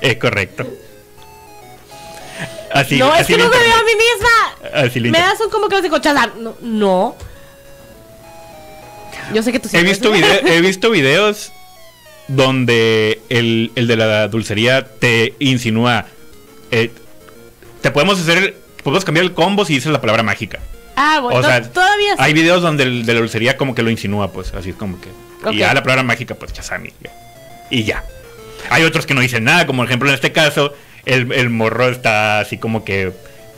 es correcto. Así, no, es que no me veo a mí misma. Así Me das un como clásico Chayanne. No. no. Yo sé que tú He visto, ves. vide- he visto videos donde el, el de la dulcería te insinúa. eh, te podemos hacer. Podemos cambiar el combo si dices la palabra mágica. Ah, bueno, O sea, to- todavía sí. Hay videos donde el de la dulcería como que lo insinúa, pues así es como que. Y ya la palabra mágica, pues chasami. ya. Y ya. Hay otros que no dicen nada, como por ejemplo en este caso, el, el morro está así como que.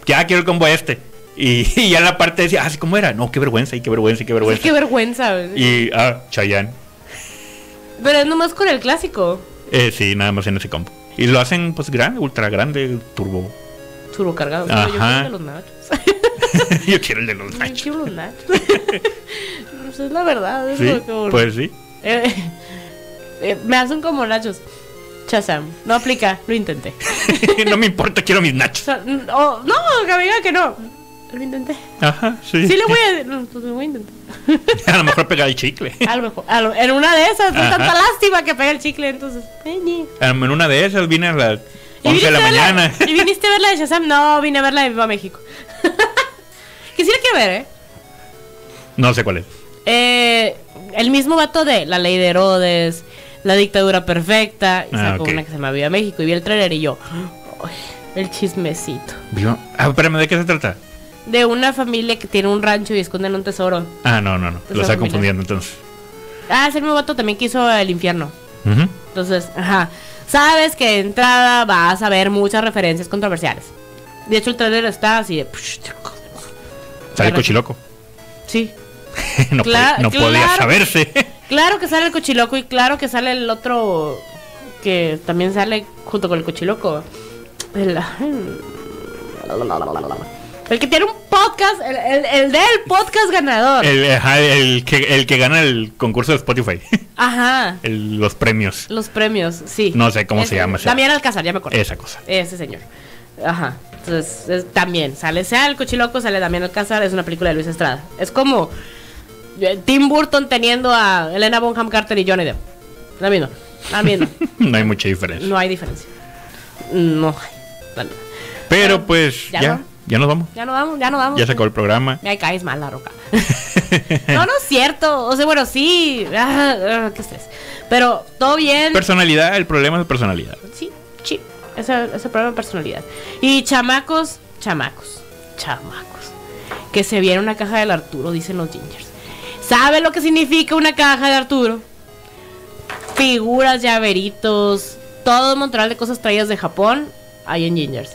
Ya quiero el combo este. Y, (laughs) y ya la parte decía, ah, sí, ¿cómo era? No, qué vergüenza, y qué vergüenza, y qué vergüenza. Qué vergüenza. Y, ah, Chayanne. Pero es nomás con el clásico. Eh, sí, nada más en ese combo. Y lo hacen, pues, grande, ultra grande, turbo. Turbo cargado. Yo Ajá. el de los nachos. (laughs) (laughs) Yo quiero el de los Yo nachos. quiero los nachos. Pues (laughs) es la verdad. Es Sí, que- pues sí. Eh, (laughs) eh, me hacen como nachos. Chazam. No aplica. Lo intenté. no me importa, quiero mis O nachos. oh, no, que me diga que no. Lo intenté. Ajá, sí. Sí, le voy a. no, Pues lo voy a intentar. A lo mejor pega el chicle. A lo mejor. a lo- en una de esas. Es tanta lástima que pega el chicle. Entonces. En una de esas vine a las ¿Y 11 de la verla- mañana. ¿Y viniste a ver la de Shazam? No, vine a ver la de Viva México. Quisiera que ver, ¿eh? No sé cuál es. Eh, el mismo vato de La Ley de Herodes, La Dictadura Perfecta, y Ah, sacó una que se llama Viva México, y vi el trailer y yo, "Ay, el chismecito. Viva- Ah, espérame, ¿de qué se trata? De una familia que tiene un rancho y esconden un tesoro. Ah, no, no, no. Lo está confundiendo entonces. Ah, es el mismo vato también que hizo El Infierno. Ujú. Entonces, ajá. Sabes que de entrada vas a ver muchas referencias controversiales. De hecho, el trailer está así de... Sale Claro. Cochiloco. Sí, (laughs) no Cla- podía, no podía saberse. (laughs) Claro que sale el cochiloco y claro que sale el otro que también sale junto con el cochiloco. El, (laughs) el que tiene un podcast, el, el, el del podcast ganador. el, el que, el que gana el concurso de Spotify. Ajá, El- los premios. los premios, sí. No sé cómo se llama. Damián Alcázar, ya me acuerdo. Esa cosa. Ese señor. Ajá. Entonces, es- también sale sea el cochiloco, sale Damián Alcázar, es una película de Luis Estrada. Es como eh, Tim Burton teniendo a Elena Bonham Carter y Johnny Depp. La misma. La misma. No hay mucha diferencia. No hay diferencia. No hay. Vale. Pero pues ¿ya ya, no? ya nos vamos. Ya no vamos, ya no vamos. Ya se acabó el programa. Me caes mal la roca. (laughs) no, no es cierto. O sea, bueno, sí. Ah, ah, ¿Qué estrés? Pero todo bien. Personalidad, el problema es personalidad. Sí, sí. Ese ese problema de personalidad. Y chamacos, chamacos, chamacos. Que se viene una caja del Arturo, dicen los gingers. ¿Sabe lo que significa una caja de Arturo? Figuras, llaveritos, todo un montón de cosas traídas de Japón, hay en gingers.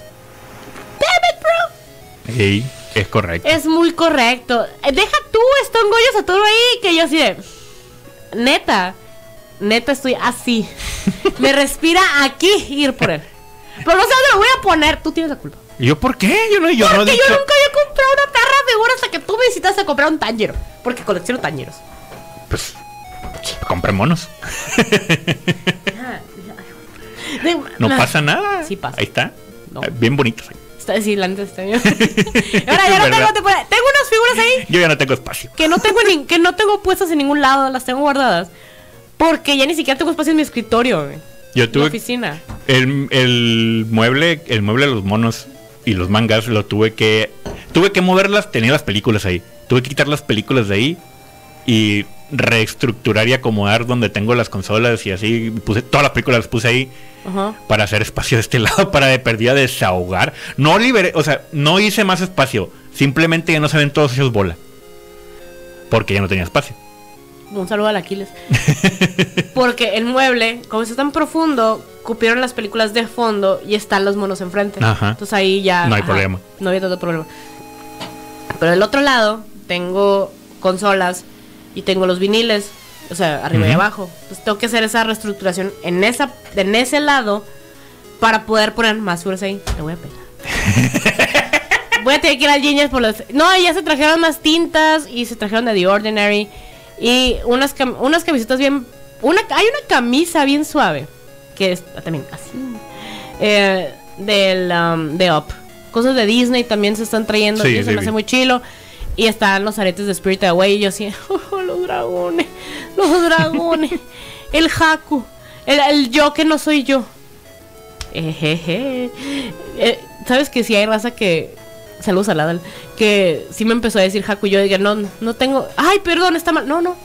Ey, es correcto. Es muy correcto. Eh, Deja tú, Stone Goyo Satoru ahí, que yo así de. Neta, neta estoy así. (laughs) Me respira aquí ir por él. Pero no sé dónde lo voy a poner, tú tienes la culpa. ¿Y ¿Yo por qué? Yo no, yo no Porque dicho- yo nunca había comprado una tarra de figura hasta que tú me visitaste a comprar un Tanjiro. Porque colecciono Tanjiros. Pues, compre monos. No pasa nada. Sí pasa. Ahí está. No. Eh, Bien bonitos. ahí. Está, sí, la neta está bien. (laughs) Ahora ya no tengo, te pone- tengo unas figuras ahí Yo ya no tengo espacio. que no tengo ni- que no tengo puestas en ningún lado, las tengo guardadas. Porque ya ni siquiera tengo espacio en mi escritorio, güey. Yo la tuve oficina. el, el mueble, el mueble de los monos y los mangas lo tuve que tuve que moverlas, tenía las películas ahí. Tuve que quitar las películas de ahí y reestructurar y acomodar donde tengo las consolas y así puse todas las películas las puse ahí para hacer espacio de este (laughs) lado para de perdida desahogar. No liberé, o sea, no hice más espacio, simplemente ya no se ven todos esos bola. Porque ya no tenía espacio. Un saludo al Aquiles. (laughs) Porque el mueble, como está tan profundo, cupieron las películas de fondo y están los monos enfrente. Ajá. Entonces ahí ya. No hay problema. No había tanto problema. Pero del otro lado, tengo consolas y tengo los viniles. O sea, arriba y abajo. Entonces tengo que hacer esa reestructuración en esa, en ese lado para poder poner más figuras ahí. Le voy a pegar. (laughs) voy a tener que ir al Genius por los. No, ya se trajeron más tintas y se trajeron de The Ordinary. Y unas, cam- unas camisetas bien. Una, hay una camisa bien suave. Que es también así. eh, del, um, de Up. Cosas de Disney también se están trayendo. Sí, y sí, me hace muy chilo. Y están los aretes de Spirit Away. Y yo así, (laughs) "Oh, los dragones. Los dragones. (laughs) el Haku. El, el yo que no soy yo. Ejeje. Eh, ¿Sabes que si hay raza que. Saludos a Ladal. Que sí me empezó a decir Haku. y Yo dije, no, no tengo. Ay, perdón, está mal. No, no.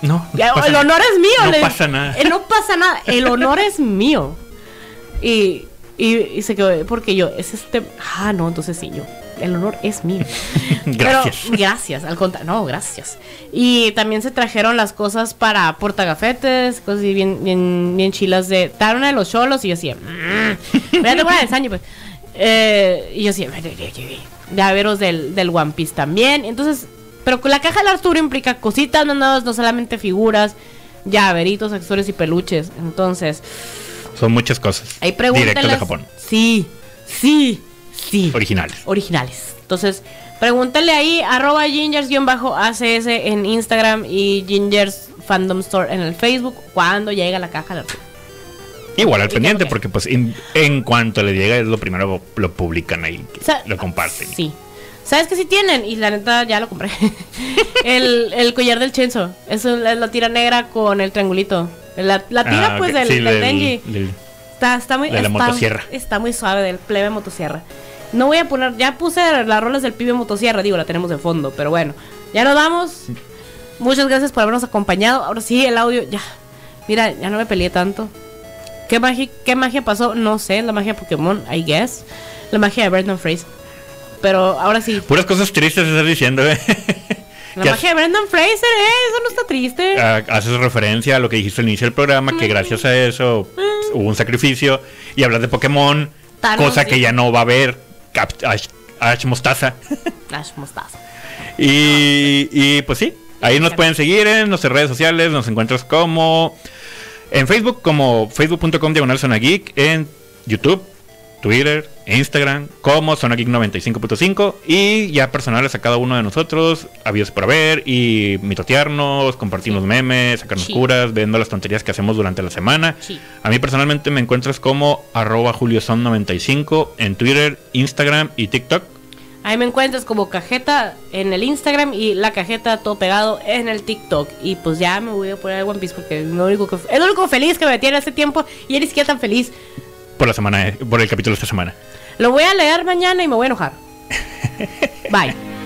No, no Ya, pasa el nada. honor es mío. No le- pasa nada. eh, no pasa nada. El honor es mío. Y, y, y se quedó, porque yo, es este. Ah, no, entonces sí, yo. El honor es mío. Gracias. (laughs) Pero, gracias, al contrario. No, gracias. Y también se trajeron las cosas para portagafetes, cosas así bien, bien, bien chilas de. Dar una de los cholos y yo así. Mmm, de (laughs) Sanji, pues. Eh, y yo así, llaveros del, del One Piece también. Entonces, pero con la caja del Arturo implica cositas no nuevas, no solamente figuras, llaveritos, accesorios y peluches. Entonces, Son muchas cosas. pregúntenles. Directas de Japón. Sí, sí, sí. Originales. originales. Entonces, pregúntale ahí, arroba gingers-acs en Instagram y gingers fandom store en el Facebook, cuando llega la caja de Arturo. Igual al ¿Y qué pendiente, que? porque pues in- en cuanto le llega es lo primero lo publican ahí, O sea, lo comparten. Sí. ¿Sabes que sí tienen? Y la neta ya lo compré. (laughs) el, el collar del Chenzo. Es la tira negra con el triangulito. La, la tira, Ah, pues, del, Sí, del del- Denji. del- Está, está muy. de la está- motosierra. Está muy suave, del plebe motosierra. No voy a poner. Ya puse las rolas del pibe motosierra, digo, la tenemos de fondo, pero bueno. Ya nos vamos. Muchas gracias por habernos acompañado. Ahora sí, el audio, ya. Mira, ya no me peleé tanto. ¿Qué magia, ¿Qué magia pasó? No sé, la magia de Pokémon, I guess. La magia de Brendan Fraser. Pero ahora sí, Puras cosas tristes estás diciendo, ¿eh? (laughs) la magia de Brendan Fraser, ¿eh? Eso no está triste. ha- haces referencia a lo que dijiste al inicio del programa, que gracias a eso hubo un sacrificio. Y hablas de Pokémon, Thanos, cosa sí. que ya no va a haber. Ash, Ash Mostaza. (laughs) Ash mostaza. Y, y, pues sí, ahí nos pueden seguir en nuestras redes sociales, nos encuentras como en Facebook como facebook.com diagonal Zona Geek, en YouTube, Twitter, Instagram como Zona Geek 95.5 y ya personales a cada uno de nosotros, avíos por haber y mitotearnos, compartirnos memes, sacarnos Sí. curas, viendo las tonterías que hacemos durante la semana. Sí. A mí personalmente me encuentras como arroba julioson95 en Twitter, Instagram y TikTok. Ahí me encuentras como cajeta en el Instagram y la cajeta todo pegado en el TikTok. Y pues ya me voy a poner el One Piece porque es lo único, que, es lo único feliz que me tiene hace tiempo y eres siquiera tan feliz. por la semana, por el capítulo de esta semana. Lo voy a leer mañana y me voy a enojar. (laughs) Bye.